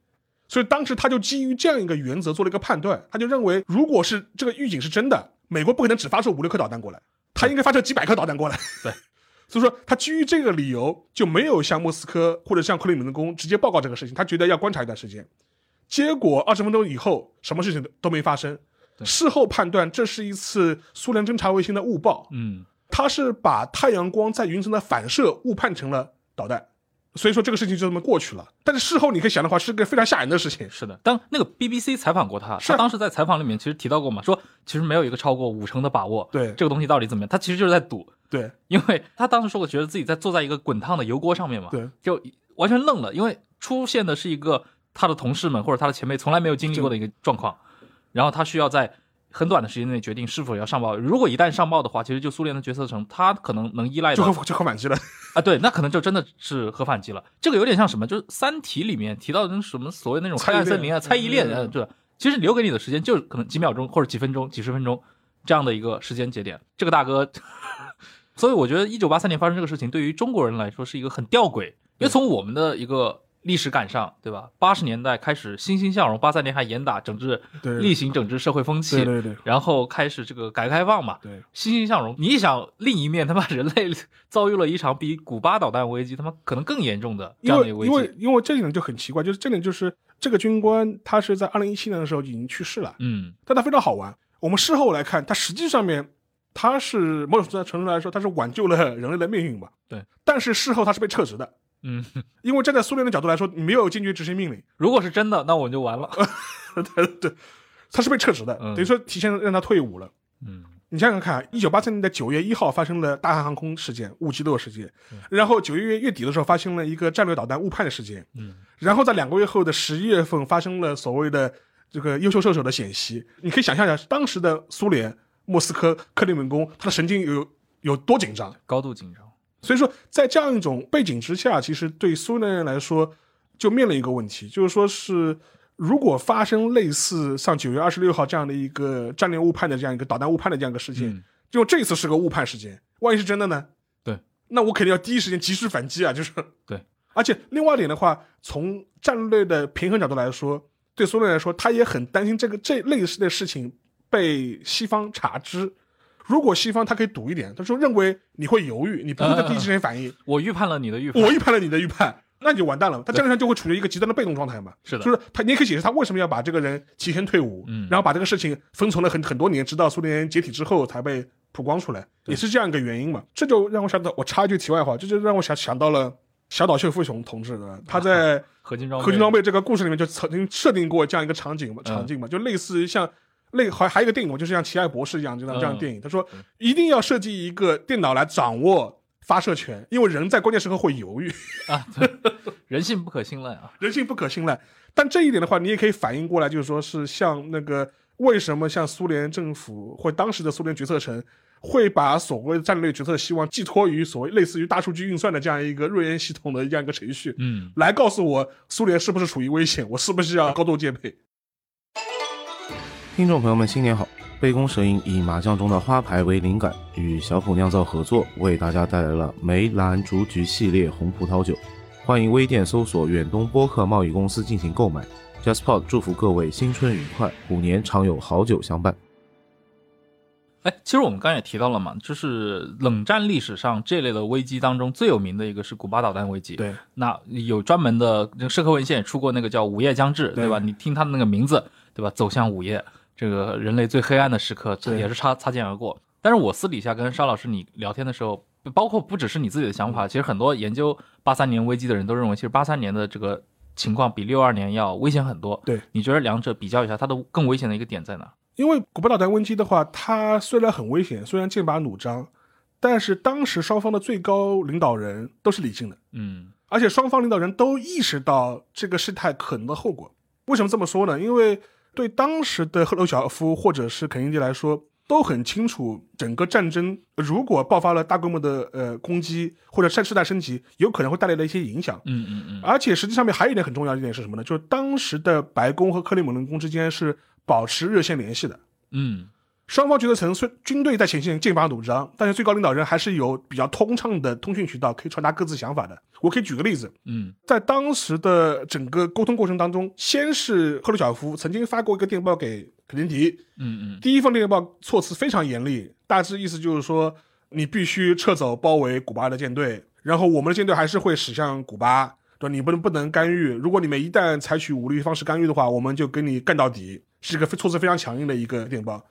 所以当时他就基于这样一个原则做了一个判断，他就认为，如果是这个预警是真的，美国不可能只发射五六颗导弹过来，他应该发射几百颗导弹过来。对，所以说他基于这个理由，就没有向莫斯科或者向克里姆林宫直接报告这个事情，他觉得要观察一段时间。结果二十分钟以后，什么事情都都没发生。对。事后判断，这是一次苏联侦察卫星的误报，嗯，他是把太阳光在云层的反射误判成了导弹，所以说这个事情就这么过去了。但是事后你可以想的话，是个非常吓人的事情。是的。当那个 BBC 采访过他，他当时在采访里面其实提到过嘛，说其实没有一个超过五成的把握，对。这个东西到底怎么样，他其实就是在赌，对。因为他当时说过，觉得自己在坐在一个滚烫的油锅上面嘛，对，就完全愣了，因为出现的是一个他的同事们或者他的前辈从来没有经历过的一个状况，然后他需要在很短的时间内决定是否要上报。如果一旦上报的话，其实就苏联的决策层，他可能能依赖的就核就核反击了。啊，对，那可能就真的是核反击了。这个有点像什么，就是《三体》里面提到的那什么所谓那种黑暗森林啊、猜疑链，嗯呃，对，其实留给你的时间就是可能几秒钟或者几分钟、几十分钟这样的一个时间节点。这个大哥，所以我觉得一九八三年发生这个事情，对于中国人来说是一个很吊诡，因为从我们的一个历史赶上，对吧？八十年代开始欣欣向荣，八三年还严打整治、对厉行整治社会风气，对对对然后开始这个改革开放嘛，对，欣欣向荣。你一想，另一面他妈人类遭遇了一场比古巴导弹危机他妈可能更严重的这因样的一个危为因为。因为这里呢就很奇怪，就是这里就是这个军官他是在二零一七年的时候已经去世了，嗯，但他非常好玩。我们事后来看，他实际上面他是某种程度来说，他是挽救了人类的命运嘛。对。但是事后他是被撤职的，嗯，因为站在苏联的角度来说，你没有坚决执行命令，如果是真的，那我们就完了。对 对，他是被撤职的，嗯等于说提前让他退伍了。嗯，你想想看，一九八三年的九月一号发生了大韩航空事件、误击落事件，然后九月月底的时候发生了一个战略导弹误判的事件，嗯，然后在两个月后的十一月份发生了所谓的这个优秀射手的显袭。你可以想象一下，当时的苏联莫斯科克里姆林宫，他的神经有有多紧张。高度紧张。所以说，在这样一种背景之下，其实对苏联人来说，就面临一个问题，就是说是如果发生类似像九月二十六号这样的一个战略误判的这样一个导弹误判的这样一个事件，嗯就这次是个误判事件，万一是真的呢？对，那我肯定要第一时间及时反击啊！就是对，而且另外一点的话，从战略的平衡角度来说，对苏联来说，他也很担心这个这类似的事情被西方查知。如果西方他可以赌一点，他说认为你会犹豫，你不会在第一时间反应，我预判了你的预判。我预判了你的预判，那你就完蛋了。他战略上就会处于一个极端的被动状态嘛。是的就是他，你也可以解释他为什么要把这个人提前退伍，嗯然后把这个事情封存了很很多年，直到苏联解体之后才被曝光出来，也是这样一个原因嘛。这就让我想到，我插一句题外话，这就让我想想到了小岛秀夫雄同志的，他在 合金装备，合金装备这个故事里面就曾经设定过这样一个场景嘛，嗯场景嘛，就类似于像类还还有一个电影我，就是像奇爱博士一样就像这样电影。他说一定要设计一个电脑来掌握发射权，因为人在关键时刻会犹豫，啊，对人性不可信赖啊。人性不可信赖。但这一点的话，你也可以反映过来，就是说是像那个为什么像苏联政府或当时的苏联决策层会把所谓的战略决策希望寄托于所谓类似于大数据运算的这样一个瑞恩系统的这样一个程序，嗯，来告诉我苏联是不是处于危险，我是不是要高度戒备。听众朋友们，新年好！杯弓蛇影以麻将中的花牌为灵感，与小普酿造合作，为大家带来了梅兰竹菊系列红葡萄酒。欢迎微店搜索远东播客贸易公司进行购买。JustPod 祝福各位新春愉快，虎年常有好酒相伴。哎，其实我们刚才也提到了嘛，就是冷战历史上这类的危机当中最有名的一个是古巴导弹危机。对，那有专门的这个社科文献也出过那个叫《午夜将至》，对吧？你听它的那个名字，对吧？走向午夜，这个人类最黑暗的时刻，这也是擦擦肩而过。但是我私底下跟沙老师你聊天的时候，包括不只是你自己的想法，其实很多研究八三年危机的人都认为，其实八三年的这个情况比六二年要危险很多。对，你觉得两者比较一下，它的更危险的一个点在哪？因为古巴导弹危机的话，它虽然很危险，虽然剑拔弩张，但是当时双方的最高领导人都是理性的，嗯而且双方领导人都意识到这个事态可能的后果。为什么这么说呢？因为对当时的赫鲁晓夫或者是肯尼迪来说，都很清楚整个战争如果爆发了大规模的呃攻击或者战事态升级，有可能会带来的一些影响。嗯嗯嗯，而且实际上面还有一点很重要的一点是什么呢？就是当时的白宫和克里姆林宫之间是保持热线联系的。嗯双方决策层虽军队在前线剑拔弩张，但是最高领导人还是有比较通畅的通讯渠道，可以传达各自想法的。我可以举个例子，嗯在当时的整个沟通过程当中，先是赫鲁晓夫曾经发过一个电报给肯尼迪，嗯嗯第一封电报措辞非常严厉，大致意思就是说你必须撤走包围古巴的舰队，然后我们的舰队还是会驶向古巴，对？你不能不能干预，如果你们一旦采取武力方式干预的话，我们就跟你干到底，是一个措辞非常强硬的一个电报。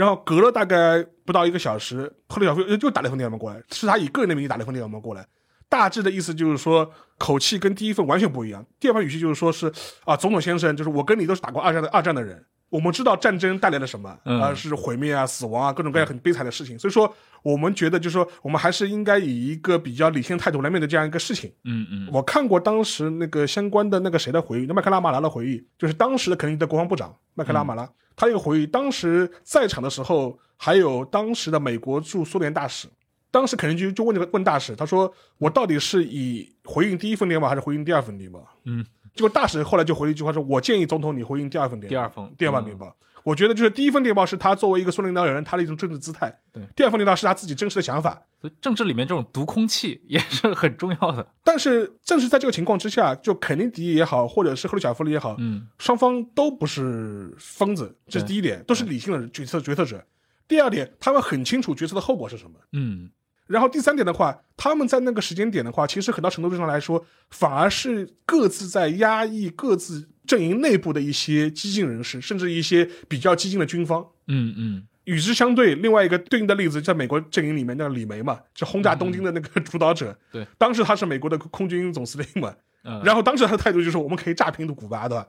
然后隔了大概不到一个小时，赫鲁晓夫又打了一封电报过来，是他以个人的名义打了一封电报过来，大致的意思就是说，口气跟第一份完全不一样。第二份语气就是说是啊，总统先生，就是我跟你都是打过二战的二战的人，我们知道战争带来了什么，啊、嗯是毁灭啊、死亡啊，各种各样很悲惨的事情。所以说，我们觉得就是说，我们还是应该以一个比较理性的态度来面对这样一个事情。嗯嗯我看过当时那个相关的那个谁的回忆，那麦克拉马拉的回忆，就是当时的肯尼迪的国防部长麦克拉马拉，他有个回忆，当时在场的时候还有当时的美国驻苏联大使，当时肯尼迪就问这个问大使，他说我到底是以回应第一份电报还是回应第二份电报？嗯，结果大使后来就回了一句话说，我建议总统你回应第二份电报，第二封第二份电报。我觉得就是第一份电报是他作为一个苏联领导人他的一种政治姿态，对。第二份电报是他自己真实的想法，所 以政治里面这种读空气也是很重要的。但是正是在这个情况之下，就肯尼迪也好，或者是赫鲁晓夫也好，嗯。双方都不是疯子，这是第一点，都是理性的决策决策者。第二点，他们很清楚决策的后果是什么。嗯然后第三点的话，他们在那个时间点的话，其实很大程度上来说，反而是各自在压抑各自阵营内部的一些激进人士，甚至一些比较激进的军方。嗯嗯与之相对，另外一个对应的例子，在美国阵营里面，那个李梅嘛，就轰炸东京的那个主导者。对，当时他是美国的空军总司令嘛，嗯，然后当时他的态度就是我们可以炸平古巴，对吧？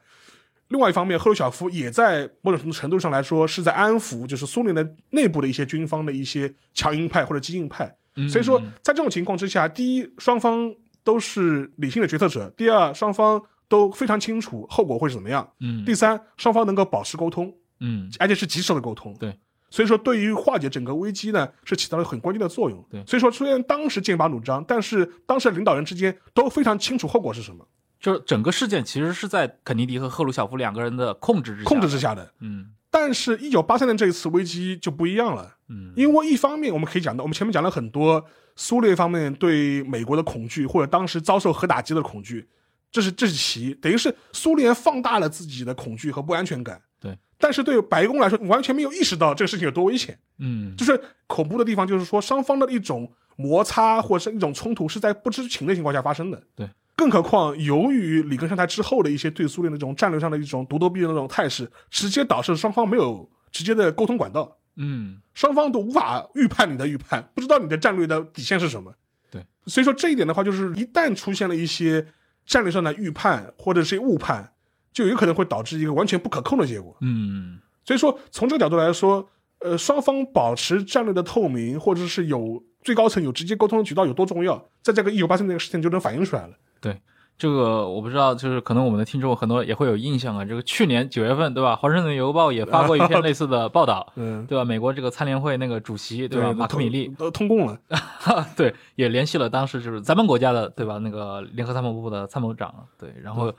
另外一方面，赫鲁晓夫也在某种程度上来说是在安抚，就是苏联的内部的一些军方的一些强硬派或者激进派。嗯所以说嗯，在这种情况之下，第一，双方都是理性的决策者；第二，双方都非常清楚后果会是怎么样；嗯第三，双方能够保持沟通，嗯而且是及时的沟通。对。所以说，对于化解整个危机呢，是起到了很关键的作用。对所以说虽然当时剑拔弩张，但是当时的领导人之间都非常清楚后果是什么，就是整个事件其实是在肯尼迪和赫鲁晓夫两个人的控制之下，控制之。下的。嗯但是，一九八三年这一次危机就不一样了，嗯因为一方面我们可以讲到，我们前面讲了很多苏联方面对美国的恐惧，或者当时遭受核打击的恐惧，这是这是其一，等于是苏联放大了自己的恐惧和不安全感。对，但是对白宫来说，完全没有意识到这个事情有多危险。嗯就是恐怖的地方，就是说双方的一种摩擦或者是一种冲突是在不知情的情况下发生的。对，更何况由于里根上台之后的一些对苏联的这种战略上的一种咄咄逼人的那种态势，直接导致双方没有直接的沟通管道，嗯双方都无法预判你的预判，不知道你的战略的底线是什么。对，所以说这一点的话，就是一旦出现了一些战略上的预判或者是误判，就有可能会导致一个完全不可控的结果。嗯所以说，从这个角度来说，呃，双方保持战略的透明，或者是有最高层有直接沟通的渠道有多重要，在这个一九八三年这个事情就能反映出来了。这个我不知道，就是可能我们的听众很多也会有印象啊。这个去年九月份，对吧？《华盛顿邮报》也发过一篇 类似的报道，嗯，对吧？美国这个参联会那个主席，对吧？马克米利都通共了，对，也联系了当时就是咱们国家的，对吧？那个联合参谋部的参谋长，对，然后。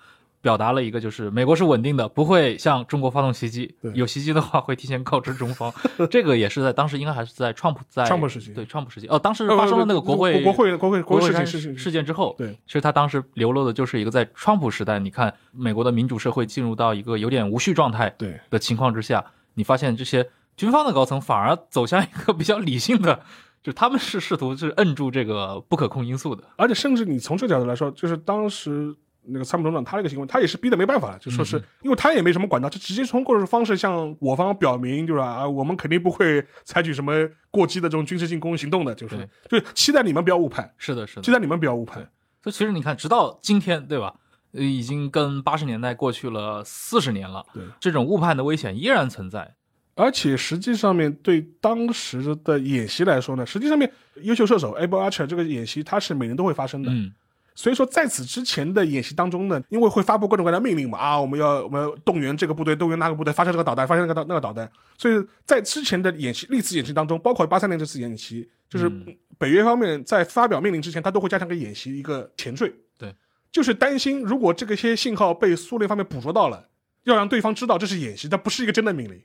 表达了一个就是美国是稳定的，不会向中国发动袭击。有袭击的话，会提前告知中方。这个也是在当时应该还是在川普在川普时期，对川普时期。哦，当时发生了那个国会国会国会国会事事件之后，对，其实他当时流露的就是一个在川普时代，你看美国的民主社会进入到一个有点无序状态对的情况之下，你发现这些军方的高层反而走向一个比较理性的，就他们是试图是摁住这个不可控因素的。而且甚至你从这个角度来说，就是当时。那个参谋总长他那个行为，他也是逼得没办法了，就说是因为他也没什么管道，就直接通过方式向我方表明，就是啊，我们肯定不会采取什么过激的这种军事进攻行动的，就是就是期待你们不要误判。是的，是的，期待你们不要误判。所以其实你看，直到今天，对吧？呃，已经跟八十年代过去了四十年了，对，这种误判的危险依然存在。而且实际上面对当时的演习来说呢，实际上面优秀射手 Able Archer 这个演习，它是每年都会发生的。嗯。所以说，在此之前的演习当中呢，因为会发布各种各样的命令嘛，啊，我们要我们要动员这个部队，动员那个部队，发射这个导弹，发射那个导那个导弹。所以在之前的演习历次演习当中，包括八三年这次演习，就是北约方面在发表命令之前，他都会加强个演习一个前缀，对，就是担心如果这个些信号被苏联方面捕捉到了，要让对方知道这是演习，它不是一个真的命令。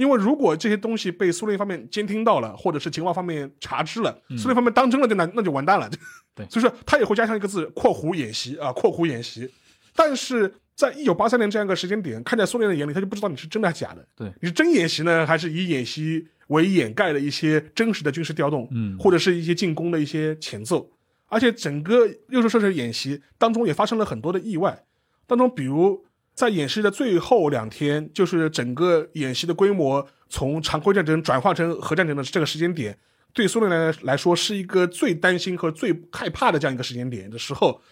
因为如果这些东西被苏联方面监听到了，或者是情报方面查知了，苏联方面当真了，就那那就完蛋了。对，所以说他也会加上一个字（括弧演习）啊，（括弧演习）。但是在一九八三年这样一个时间点，看在苏联的眼里，他就不知道你是真的还是假的。对，你是真演习呢，还是以演习为掩盖的一些真实的军事调动？嗯，或者是一些进攻的一些前奏。而且整个六十射程演习当中也发生了很多的意外，当中比如。在演习的最后两天，就是整个演习的规模从常规战争转化成核战争的这个时间点，对苏联来来说是一个最担心和最害怕的这样一个时间点的时候，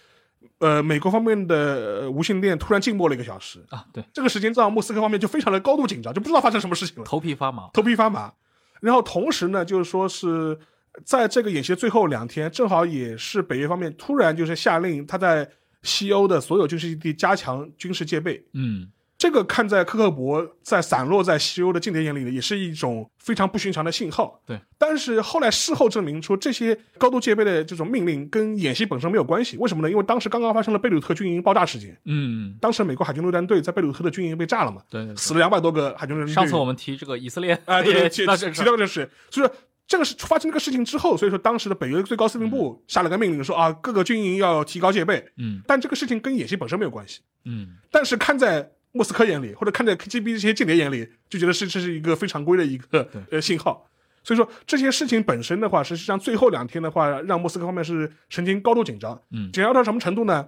呃，美国方面的无线电突然静默了一个小时啊，对，这个时间让莫斯科方面就非常的高度紧张，就不知道发生什么事情了，头皮发麻，头皮发麻。然后同时呢，就是说是在这个演习的最后两天，正好也是北约方面突然就是下令他在。西欧的所有军事基地加强军事戒备，嗯，这个看在克克伯在散落在西欧的间谍眼里呢，也是一种非常不寻常的信号。对，但是后来事后证明说，这些高度戒备的这种命令跟演习本身没有关系。为什么呢？因为当时刚刚发生了贝鲁特军营爆炸事件。嗯，当时美国海军陆战队在贝鲁特的军营被炸了嘛？对，死了两百多个海军陆战队。上次我们提这个以色列，啊，对，提到这提到这事，就是。这个是发生这个事情之后，所以说当时的北约最高司令部下了个命令，说啊各个军营要提高戒备。嗯，但这个事情跟演习本身没有关系。嗯，但是看在莫斯科眼里，或者看在 KGB 这些间谍眼里，就觉得是这是一个非常规的一个呃信号。所以说这些事情本身的话，实际上最后两天的话，让莫斯科方面是神经高度紧张。嗯，紧张到什么程度呢？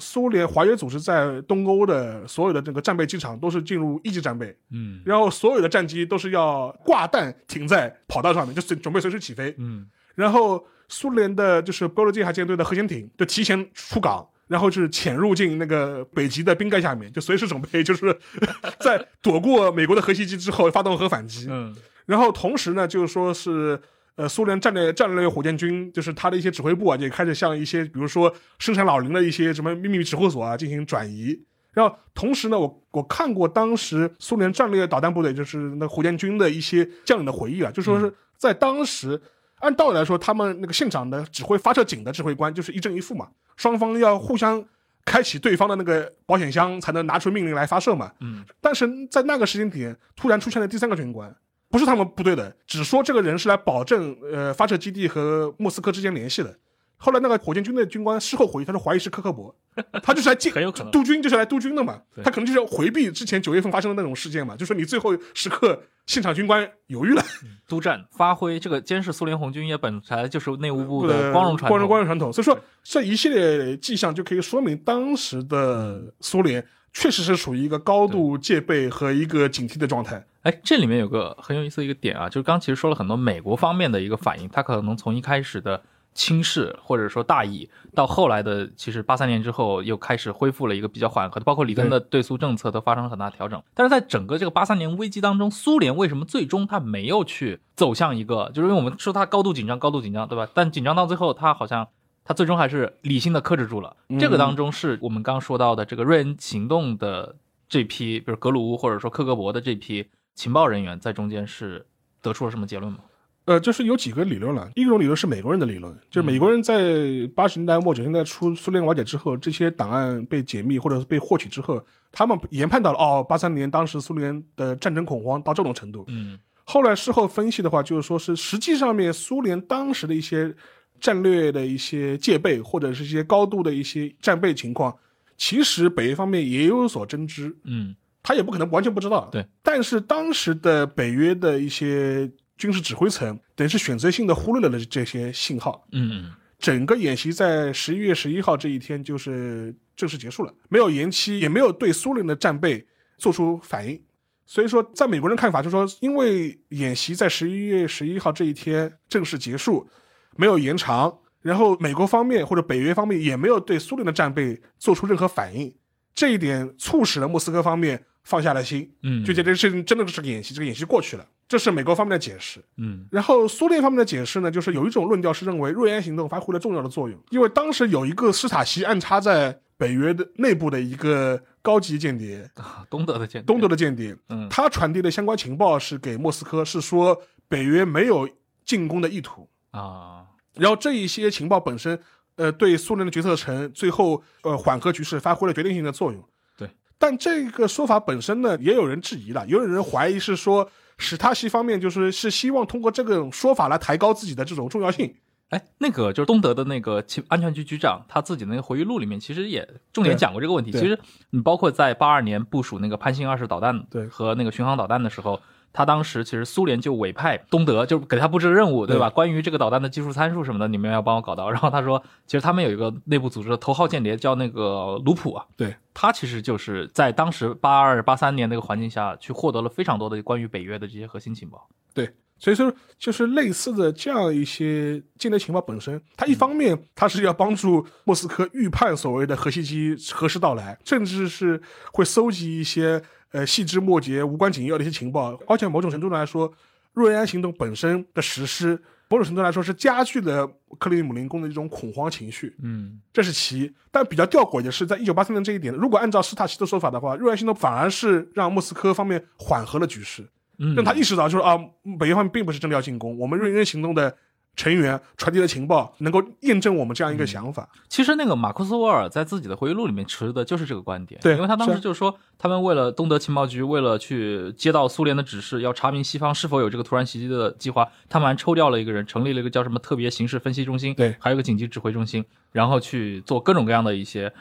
苏联华约组织在东欧的所有的这个战备机场都是进入一级战备，嗯，然后所有的战机都是要挂弹停在跑道上面，就随准备随时起飞，嗯，然后苏联的就是波罗的海舰队的核潜艇就提前出港，然后是潜入进那个北极的冰盖下面，就随时准备就是 在躲过美国的核袭击之后发动核反击，嗯，然后同时呢，就是说是。呃，苏联战略战略火箭军就是他的一些指挥部啊，也开始向一些比如说生产老龄的一些什么秘密指挥所啊进行转移。然后同时呢，我我看过当时苏联战略导弹部队就是那火箭军的一些将领的回忆啊，就说是在当时按道理来说，他们那个现场的指挥发射井的指挥官就是一正一负嘛，双方要互相开启对方的那个保险箱才能拿出命令来发射嘛。嗯，但是在那个时间点突然出现了第三个军官。不是他们部队的，只说这个人是来保证呃发射基地和莫斯科之间联系的。后来那个火箭军的军官事后回忆，他说怀疑是科克伯，他就是来进 很有可能督军，就是来督军的嘛。他可能就是回避之前九月份发生的那种事件嘛，就说你最后时刻现场军官犹豫了，督战发挥这个监视苏联红军也本来就是内务部的光荣传光荣光荣传统。所以说这一系列迹象就可以说明当时的苏联。确实是处于一个高度戒备和一个警惕的状态。哎，这里面有个很有意思的一个点啊，就是刚其实说了很多美国方面的一个反应，他可能从一开始的轻视或者说大意，到后来的其实八三年之后又开始恢复了一个比较缓和的，包括里根的对苏政策都发生了很大调整。但是在整个这个八三年危机当中，苏联为什么最终他没有去走向一个，就是因为我们说他高度紧张，高度紧张，对吧？但紧张到最后，他好像。他最终还是理性的克制住了。这个当中是我们刚刚说到的这个瑞恩行动的这批，比如格鲁乌或者说克格勃的这批情报人员在中间是得出了什么结论吗？呃，就是有几个理论了。一种理论是美国人的理论，就是美国人在八十年代末九十年代初苏联瓦解之后，这些档案被解密或者是被获取之后，他们研判到了哦，八三年当时苏联的战争恐慌到这种程度。嗯后来事后分析的话，就是说是实际上面苏联当时的一些战略的一些戒备，或者是一些高度的一些战备情况，其实北约方面也有所侦知，嗯他也不可能完全不知道。对，但是当时的北约的一些军事指挥层，等于是选择性的忽略了这些信号。嗯整个演习在十一月十一号这一天就是正式结束了，没有延期，也没有对苏联的战备做出反应。所以说，在美国人看法就是说，因为演习在十一月十一号这一天正式结束，没有延长，然后美国方面或者北约方面也没有对苏联的战备做出任何反应，这一点促使了莫斯科方面放下了心，嗯，就觉得这事情真的是个演习，这个演习过去了，这是美国方面的解释。嗯然后苏联方面的解释呢，就是有一种论调是认为瑞安行动发挥了重要的作用，因为当时有一个斯塔西暗插在北约的内部的一个高级间谍，啊东德的间谍东德的间谍，嗯他传递的相关情报是给莫斯科，是说北约没有进攻的意图。啊然后这一些情报本身，呃，对苏联的决策层最后呃缓和局势发挥了决定性的作用。对，但这个说法本身呢，也有人质疑了，也有人怀疑是说史塔西方面就是是希望通过这种说法来抬高自己的这种重要性。哎，那个就是东德的那个情安全局局长，他自己的那个回忆录里面，其实也重点讲过这个问题。其实你包括在八二年部署那个潘兴二式导弹，对和那个巡航导弹的时候，他当时其实苏联就委派东德，就给他布置任务，对吧？关于这个导弹的技术参数什么的，你们要帮我搞到。然后他说，其实他们有一个内部组织的头号间谍叫那个卢普啊，对，他其实就是在当时八二八三年那个环境下去获得了非常多的关于北约的这些核心情报。对，所以说就是类似的这样一些间谍情报本身，它一方面它是要帮助莫斯科预判所谓的核袭击何时到来，甚至是会搜集一些呃细枝末节、无关紧要的一些情报，而且某种程度来说，瑞安行动本身的实施，某种程度来说是加剧了克里姆林宫的一种恐慌情绪。嗯这是其一，但比较吊诡的是，在一九八三年这一点，如果按照斯塔奇的说法的话，瑞安行动反而是让莫斯科方面缓和了局势。嗯，让他意识到，就是啊，北约方面并不是真的要进攻，我们瑞恩行动的成员传递的情报能够验证我们这样一个想法。其实那个马库斯·沃尔在自己的回忆录里面持的就是这个观点，对因为他当时就说，他们为了东德情报局为了去接到苏联的指示，要查明西方是否有这个突然袭击的计划，他们还抽调了一个人，成立了一个叫什么特别形势分析中心，对还有一个紧急指挥中心，然后去做各种各样的一些。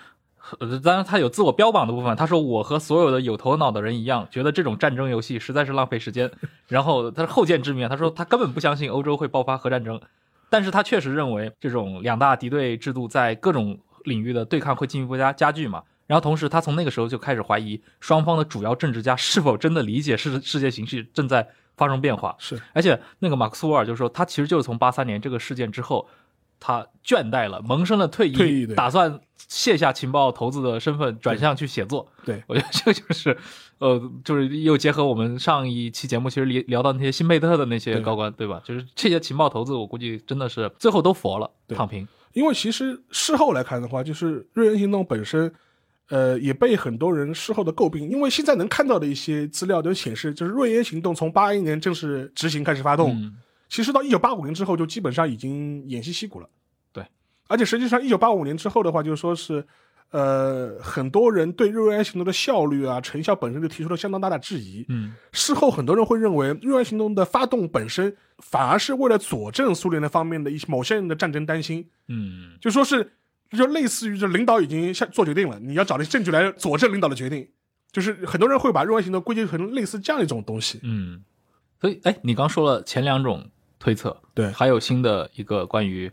呃，当然，他有自我标榜的部分。他说：“我和所有的有头脑的人一样，觉得这种战争游戏实在是浪费时间。”然后他是后见之明，他说他根本不相信欧洲会爆发核战争，但是他确实认为这种两大敌对制度在各种领域的对抗会进一步加加剧嘛。然后同时，他从那个时候就开始怀疑双方的主要政治家是否真的理解世世界形势正在发生变化。是而且那个马克思·沃尔就说，他其实就是从八三年这个事件之后，他倦怠了，萌生了退役，打算卸下情报头子的身份，转向去写作。对我觉得这个就是，呃，就是又结合我们上一期节目其实聊聊到那些新贝特的那些高官，对吧？就是这些情报头子，我估计真的是最后都佛了，躺平。因为其实事后来看的话，就是瑞恩行动本身，呃，也被很多人事后的诟病。因为现在能看到的一些资料都显示，就是瑞恩行动从八一年正式执行开始发动，嗯其实到一九八五年之后就基本上已经偃旗息鼓了。对，而且实际上一九八五年之后的话，就是说是，呃，很多人对瑞安行动的效率啊、成效本身就提出了相当大的质疑。嗯事后很多人会认为，瑞安行动的发动本身反而是为了佐证苏联的方面的一些某些人的战争担心，嗯就说是就类似于这领导已经下做决定了，你要找的证据来佐证领导的决定。就是很多人会把瑞安行动归结成类似这样一种东西。嗯。所以，哎，你刚说了前两种推测，对还有新的一个关于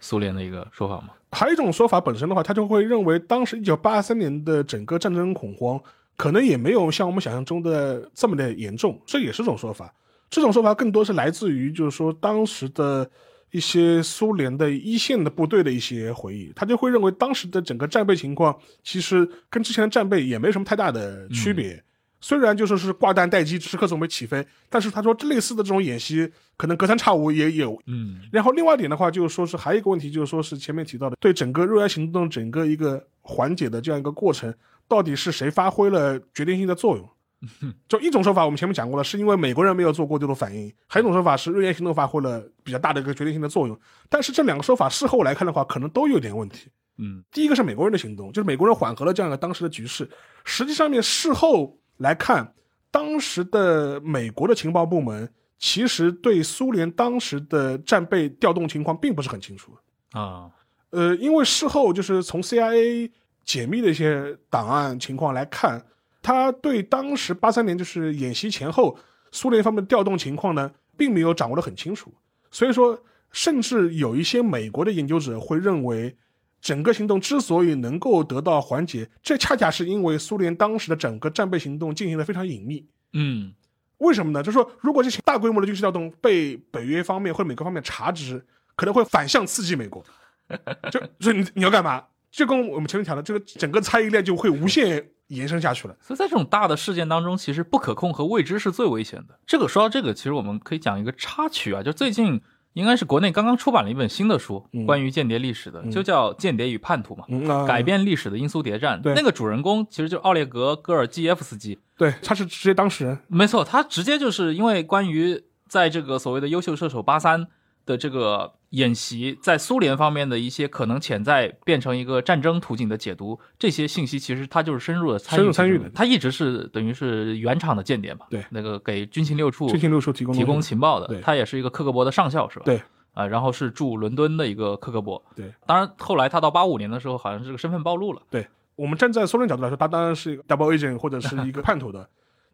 苏联的一个说法吗？还有一种说法本身的话，他就会认为当时一九八三年的整个战争恐慌可能也没有像我们想象中的这么的严重，这也是种说法。这种说法更多是来自于就是说当时的一些苏联的一线的部队的一些回忆，他就会认为当时的整个战备情况其实跟之前的战备也没什么太大的区别。虽然就说是挂弹待机，时刻准备起飞，但是他说类似的这种演习可能隔三差五也有。嗯然后另外一点的话，就是说是还有一个问题，就是说是前面提到的，对整个热爱行动整个一个缓解的这样一个过程，到底是谁发挥了决定性的作用？就一种说法，我们前面讲过了，是因为美国人没有做过这种反应；还有一种说法是日元行动发挥了比较大的一个决定性的作用。但是这两个说法事后来看的话，可能都有点问题。嗯第一个是美国人的行动，就是美国人缓和了这样一个当时的局势。实际上面事后来看，当时的美国的情报部门其实对苏联当时的战备调动情况并不是很清楚。啊呃，因为事后就是从 CIA 解密的一些档案情况来看，他对当时八三年就是演习前后苏联方面的调动情况呢，并没有掌握的很清楚。所以说，甚至有一些美国的研究者会认为，整个行动之所以能够得到缓解，这恰恰是因为苏联当时的整个战备行动进行的非常隐秘。嗯为什么呢？就是说，如果这些大规模的军事调动被北约方面或者美国方面查知，可能会反向刺激美国。就所以你你要干嘛？就跟我们前面讲的，这个整个猜疑链就会无限延伸下去了。所以在这种大的事件当中，其实不可控和未知是最危险的。这个说到这个，其实我们可以讲一个插曲啊，就最近应该是国内刚刚出版了一本新的书，嗯。关于间谍历史的，嗯。就叫《间谍与叛徒》嘛。改变历史的英苏谍战，对。那个主人公其实就是奥列格·戈尔基耶夫斯基，对，他是直接当事人。没错，他直接就是因为关于在这个所谓的优秀射手八三的这个演习，在苏联方面的一些可能潜在变成一个战争途径的解读，这些信息其实他就是深入的参与深入参与的他一直是等于是原厂的间谍嘛，对那个给军情六处军情六处提供提供情报的对，他也是一个克格勃的上校是吧？对。啊、然后是驻伦敦的一个克格勃，对。当然，后来他到八五年的时候，好像是这个身份暴露了。对我们站在苏联角度来说，他当然是一个 double agent 或者是一个叛徒的。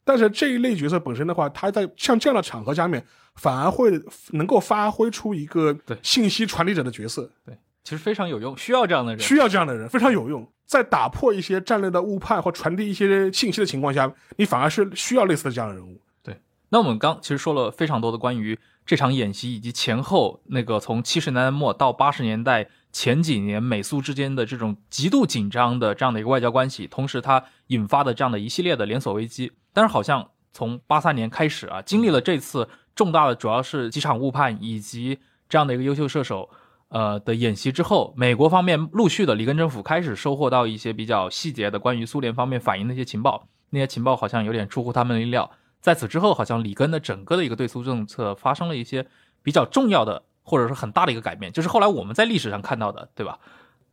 但是这一类角色本身的话，他在像这样的场合下面，反而会能够发挥出一个对信息传递者的角色。对其实非常有用，需要这样的人。需要这样的人，非常有用。在打破一些战略的误判或传递一些信息的情况下，你反而是需要类似的这样的人物。对那我们刚其实说了非常多的关于这场演习以及前后那个从七十年代末到八十年代前几年美苏之间的这种极度紧张的这样的一个外交关系，同时它引发的这样的一系列的连锁危机。但是好像从八三年开始啊，经历了这次重大的主要是几场误判以及这样的一个优秀射手。呃的演习之后，美国方面陆续的里根政府开始收获到一些比较细节的关于苏联方面反映的一些情报，那些情报好像有点出乎他们的意料。在此之后，好像里根的整个的一个对苏政策发生了一些比较重要的，或者是很大的一个改变，就是后来我们在历史上看到的，对吧？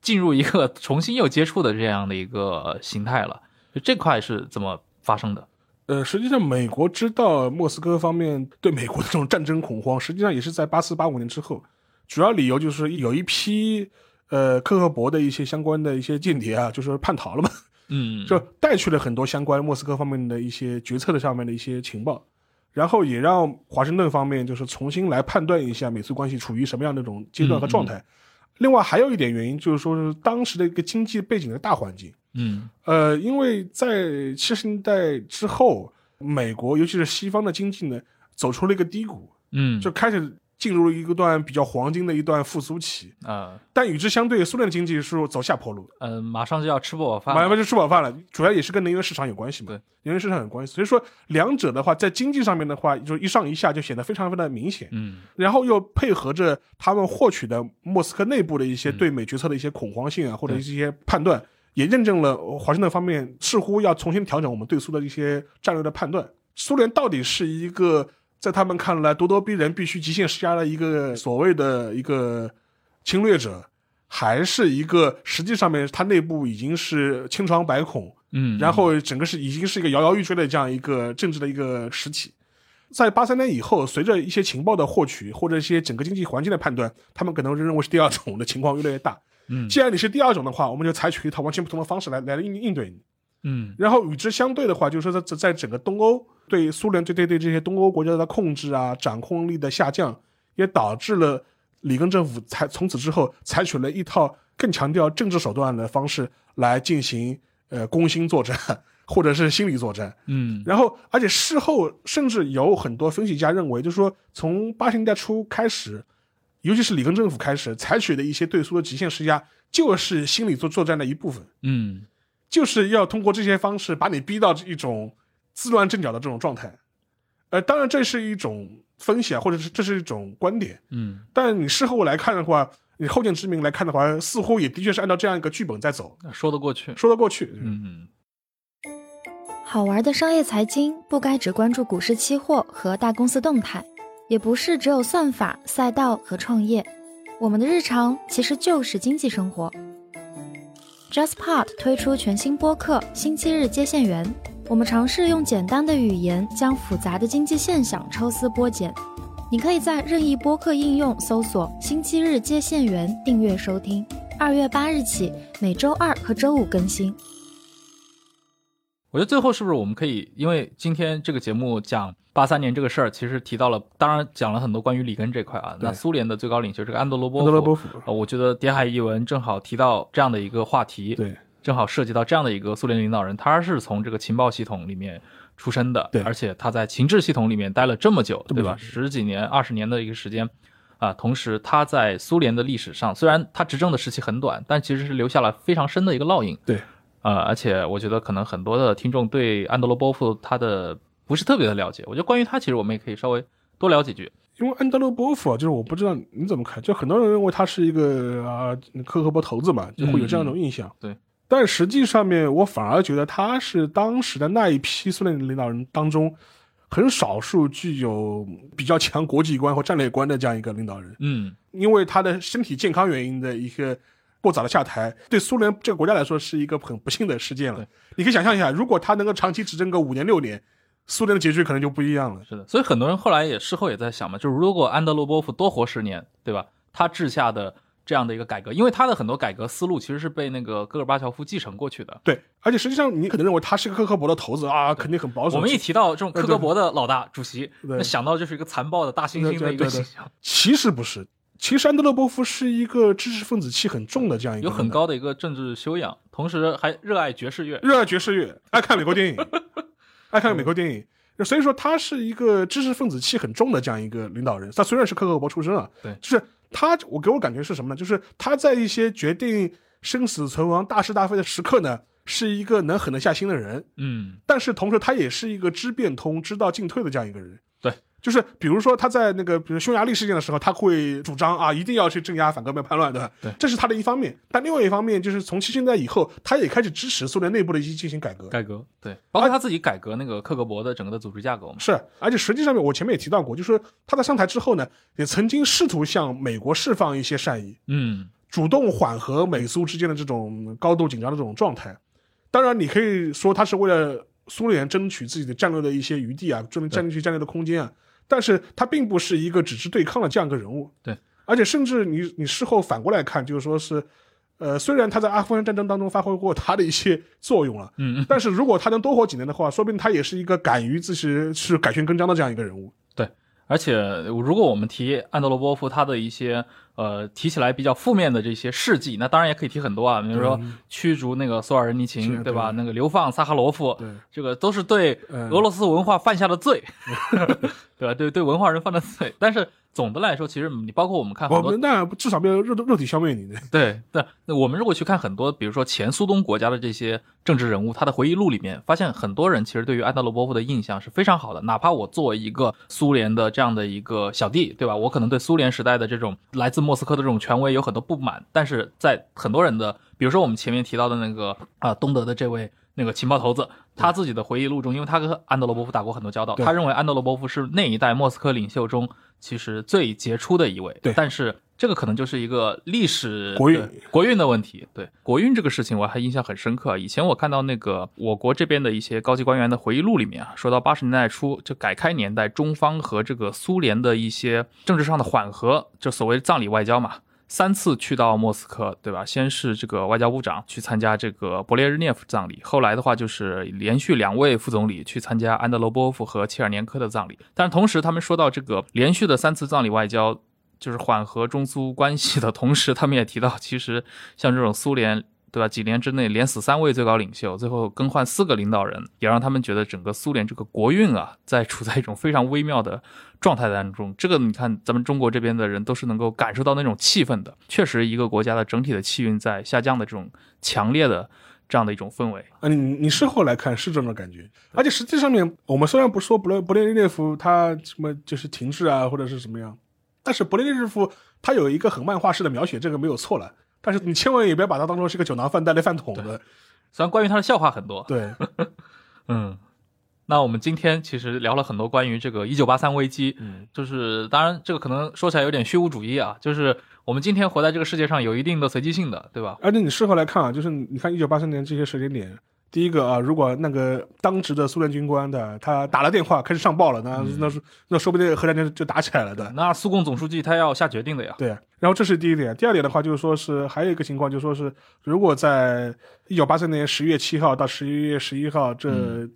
进入一个重新又接触的这样的一个形态了。就这块是怎么发生的？呃，实际上美国知道莫斯科方面对美国的这种战争恐慌，实际上也是在八四八五年之后，主要理由就是有一批呃克格勃的一些相关的一些间谍啊，就是叛逃了嘛，嗯，就带去了很多相关莫斯科方面的一些决策的上面的一些情报，然后也让华盛顿方面就是重新来判断一下美苏关系处于什么样的一种阶段和状态。另外还有一点原因就是说是当时的一个经济背景的大环境，嗯呃，因为在七十年代之后，美国尤其是西方的经济呢走出了一个低谷，嗯，就开始进入了一个段比较黄金的一段复苏期。呃但与之相对，苏联的经济是走下坡路，呃，马上就要吃不饱饭了，马上就吃饱饭了，主要也是跟能源市场有关系嘛。对，能源市场有关系，所以说两者的话，在经济上面的话，就一上一下就显得非常非常的明显。嗯然后又配合着他们获取的莫斯科内部的一些嗯对美决策的一些恐慌性啊，或者一些判断，也验证了华盛顿方面似乎要重新调整我们对苏的一些战略的判断。苏联到底是一个在他们看来咄咄逼人、必须极限施压的一个所谓的一个侵略者，还是一个实际上面它内部已经是千疮百孔，嗯，然后整个是已经是一个摇摇欲坠的这样一个政治的一个实体。在八三年以后，随着一些情报的获取或者一些整个经济环境的判断，他们可能认为是第二种的情况越来越大。嗯既然你是第二种的话，我们就采取一套完全不同的方式来来应应对你。嗯然后与之相对的话，就是说在在整个东欧对苏联对对对这些东欧国家的控制啊、掌控力的下降，也导致了里根政府采从此之后采取了一套更强调政治手段的方式来进行呃攻心作战 或者是心理作战。嗯然后，而且事后甚至有很多分析家认为，就是说从八十年代初开始，尤其是里根政府开始采取的一些对苏的极限施压，就是心理作作战的一部分。嗯就是要通过这些方式把你逼到一种自乱阵脚的这种状态。呃，当然这是一种分析啊，或者是这是一种观点，嗯，但你事后来看的话，你后见之明来看的话，似乎也的确是按照这样一个剧本在走，说得过去。说得过去。嗯嗯，好玩的商业财经不该只关注股市期货和大公司动态，也不是只有算法、赛道和创业，我们的日常其实就是经济生活。JustPod 推出全新播客《星期日接线员》，我们尝试用简单的语言将复杂的经济现象抽丝剥茧。你可以在任意播客应用搜索“星期日接线员”订阅收听。二月八日起，每周二和周五更新。我觉得最后是不是我们可以，因为今天这个节目讲八三年这个事儿，其实提到了，当然讲了很多关于里根这块啊。那苏联的最高领袖这个安德罗波夫，安德罗波夫呃我觉得《谍海译文》正好提到这样的一个话题，对，正好涉及到这样的一个苏联领导人，他是从这个情报系统里面出身的，对而且他在情治系统里面待了这么久，对吧？十几年、二十年的一个时间。啊，同时他在苏联的历史上，虽然他执政的时期很短，但其实是留下了非常深的一个烙印。对，呃，而且我觉得可能很多的听众对安德罗波夫他的不是特别的了解，我觉得关于他，其实我们也可以稍微多聊几句。因为安德鲁波夫啊，就是我不知道你怎么看，就很多人认为他是一个啊科克波头子嘛，就会有这样一种印象。嗯对，但实际上面我反而觉得他是当时的那一批苏联领导人当中，很少数具有比较强国际观或战略观的这样一个领导人。嗯，因为他的身体健康原因的一个过早的下台，对苏联这个国家来说是一个很不幸的事件了。你可以想象一下，如果他能够长期执政个五年六年，苏联的结局可能就不一样了。是的，所以很多人后来也事后也在想嘛，就是如果安德罗波夫多活十年，对吧？他治下的这样的一个改革，因为他的很多改革思路其实是被那个戈尔巴乔夫继承过去的。对，而且实际上你可能认为他是个克格勃的头子啊，肯定很保守。我们一提到这种克格勃的老大主席，那想到就是一个残暴的大猩猩的一个形象，其实不是，其实安德勒波夫是一个知识分子气很重的这样一个，有很高的一个政治修养，同时还热爱爵士乐。热爱爵士乐，爱看美国电影，爱看美国电影。所以说，他是一个知识分子气很重的这样一个领导人。他虽然是克格勃出身啊，对就是他，我给我感觉是什么呢？就是他在一些决定生死存亡、大是大非的时刻呢，是一个能狠得下心的人。嗯，但是同时，他也是一个知变通、知道进退的这样一个人。对，就是比如说他在那个比如匈牙利事件的时候，他会主张啊，一定要去镇压反革命叛乱，对吧？对这是他的一方面。但另外一方面，就是从七十年代以后，他也开始支持苏联内部的一些进行改革。改革对，包括他自己改革那个克格勃的整个的组织架构嘛。是，而且实际上面，我前面也提到过，就是他在上台之后呢，也曾经试图向美国释放一些善意，嗯，主动缓和美苏之间的这种高度紧张的这种状态。当然，你可以说他是为了苏联争取自己的战略的一些余地啊，争占据战略的空间啊，但是他并不是一个只是对抗的这样一个人物。对，而且甚至你你事后反过来看，就是说是。呃，虽然他在阿富汗战争当中发挥过他的一些作用了，嗯嗯，但是如果他能多活几年的话，说不定他也是一个敢于自己去改弦更张的这样一个人物。对而且如果我们提安德罗波夫他的一些呃提起来比较负面的这些事迹，那当然也可以提很多啊，比如说驱逐那个索尔仁尼琴，对吧？那个流放萨哈罗夫，对，这个都是对嗯俄罗斯文化犯下的罪，对吧？对对文化人犯的罪。但是总的来说，其实你包括我们看很多我们那至少没有肉肉体消灭你的。对对，那我们如果去看很多，比如说前苏东国家的这些政治人物，他的回忆录里面，发现很多人其实对于安德罗波夫的印象是非常好的。哪怕我作为一个苏联的这样的一个小弟，对吧？我可能对苏联时代的这种来自莫斯科的这种权威有很多不满，但是在很多人的，比如说我们前面提到的那个啊、东德的这位那个情报头子，他自己的回忆录中，因为他跟安德罗波夫打过很多交道，他认为安德罗波夫是那一代莫斯科领袖中其实最杰出的一位。对但是这个可能就是一个历史国运国运的问题。对国运这个事情，我还印象很深刻。以前我看到那个我国这边的一些高级官员的回忆录里面啊，说到八十年代初，就改开年代，中方和这个苏联的一些政治上的缓和，就所谓葬礼外交嘛。三次去到莫斯科，对吧？先是这个外交部长去参加这个勃列日涅夫葬礼，后来的话就是连续两位副总理去参加安德罗波夫和切尔年科的葬礼。但是同时，他们说到这个连续的三次葬礼外交，就是缓和中苏关系的同时，他们也提到，其实像这种苏联。对吧？几年之内连死三位最高领袖，最后更换四个领导人，也让他们觉得整个苏联这个国运啊，在处在一种非常微妙的状态当中。这个你看，咱们中国这边的人都是能够感受到那种气氛的。确实，一个国家的整体的气运在下降的这种强烈的这样的一种氛围。啊，你你事后来看是这种感觉，而且实际上面，我们虽然不说布列勃列日涅夫他什么就是停滞啊，或者是什么样，但是勃列日涅夫他有一个很漫画式的描写，这个没有错了。但是你千万也不要把他当做是个酒囊饭袋的饭桶的，虽然关于他的笑话很多，对，嗯。那我们今天其实聊了很多关于这个一九八三危机，嗯，就是当然这个可能说起来有点虚无主义啊，就是我们今天活在这个世界上有一定的随机性的，对吧？而且你事后来看啊，就是你看一九八三年这些时间点，第一个啊，如果那个当值的苏联军官的他打了电话开始上报了，那那是那说不定核战争就打起来了的。那苏共总书记他要下决定的呀。对，然后这是第一点，第二点的话就是说是还有一个情况，就是说是如果在一九八三年十月七号到十一月十一号这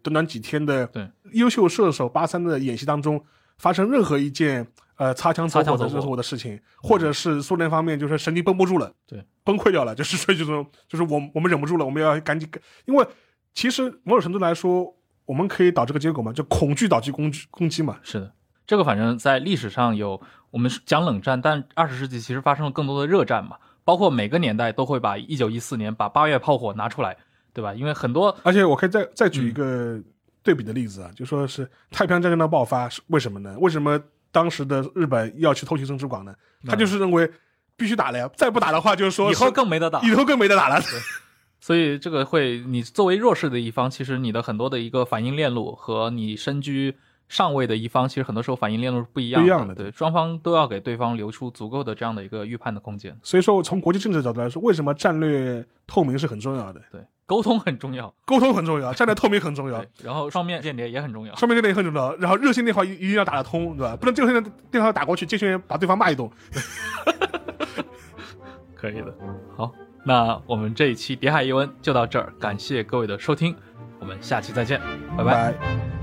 短短几天的对优秀射手八三的演习当中发生任何一件呃擦枪走擦火火。的惹火的事情，或者是苏联方面就是神经绷不住了，对，崩溃掉了，就是说就是就是我我们忍不住了，我们要赶紧，因为其实某种程度来说，我们可以导这个结果嘛，就恐惧导致攻击攻击嘛，是的，这个反正在历史上有我们讲冷战，但二十世纪其实发生了更多的热战嘛，包括每个年代都会把一九一四年把八月炮火拿出来，对吧？因为很多而且我可以再再举一个对比的例子啊，就说是太平洋战争的爆发是为什么呢？为什么当时的日本要去偷袭珍珠港呢？他就是认为必须打了呀，再不打的话就是说以后更没得打，以后更没得打了。所以这个会，你作为弱势的一方，其实你的很多的一个反应链路和你身居上位的一方，其实很多时候反应链路是不一样的。不一样的对，双方都要给对方留出足够的这样的一个预判的空间。所以说，从国际政治角度来说，为什么战略透明是很重要的？对，沟通很重要。沟通很重要，战略透明很重要，，然后双面间谍也很重要。双面间谍也很重要。然后热线电话一一定要打得通，对吧？不能这个电电话打过去，接线员把对方骂一顿。可以的。好，那我们这一期《谍海一文》就到这儿，感谢各位的收听，我们下期再见，拜拜拜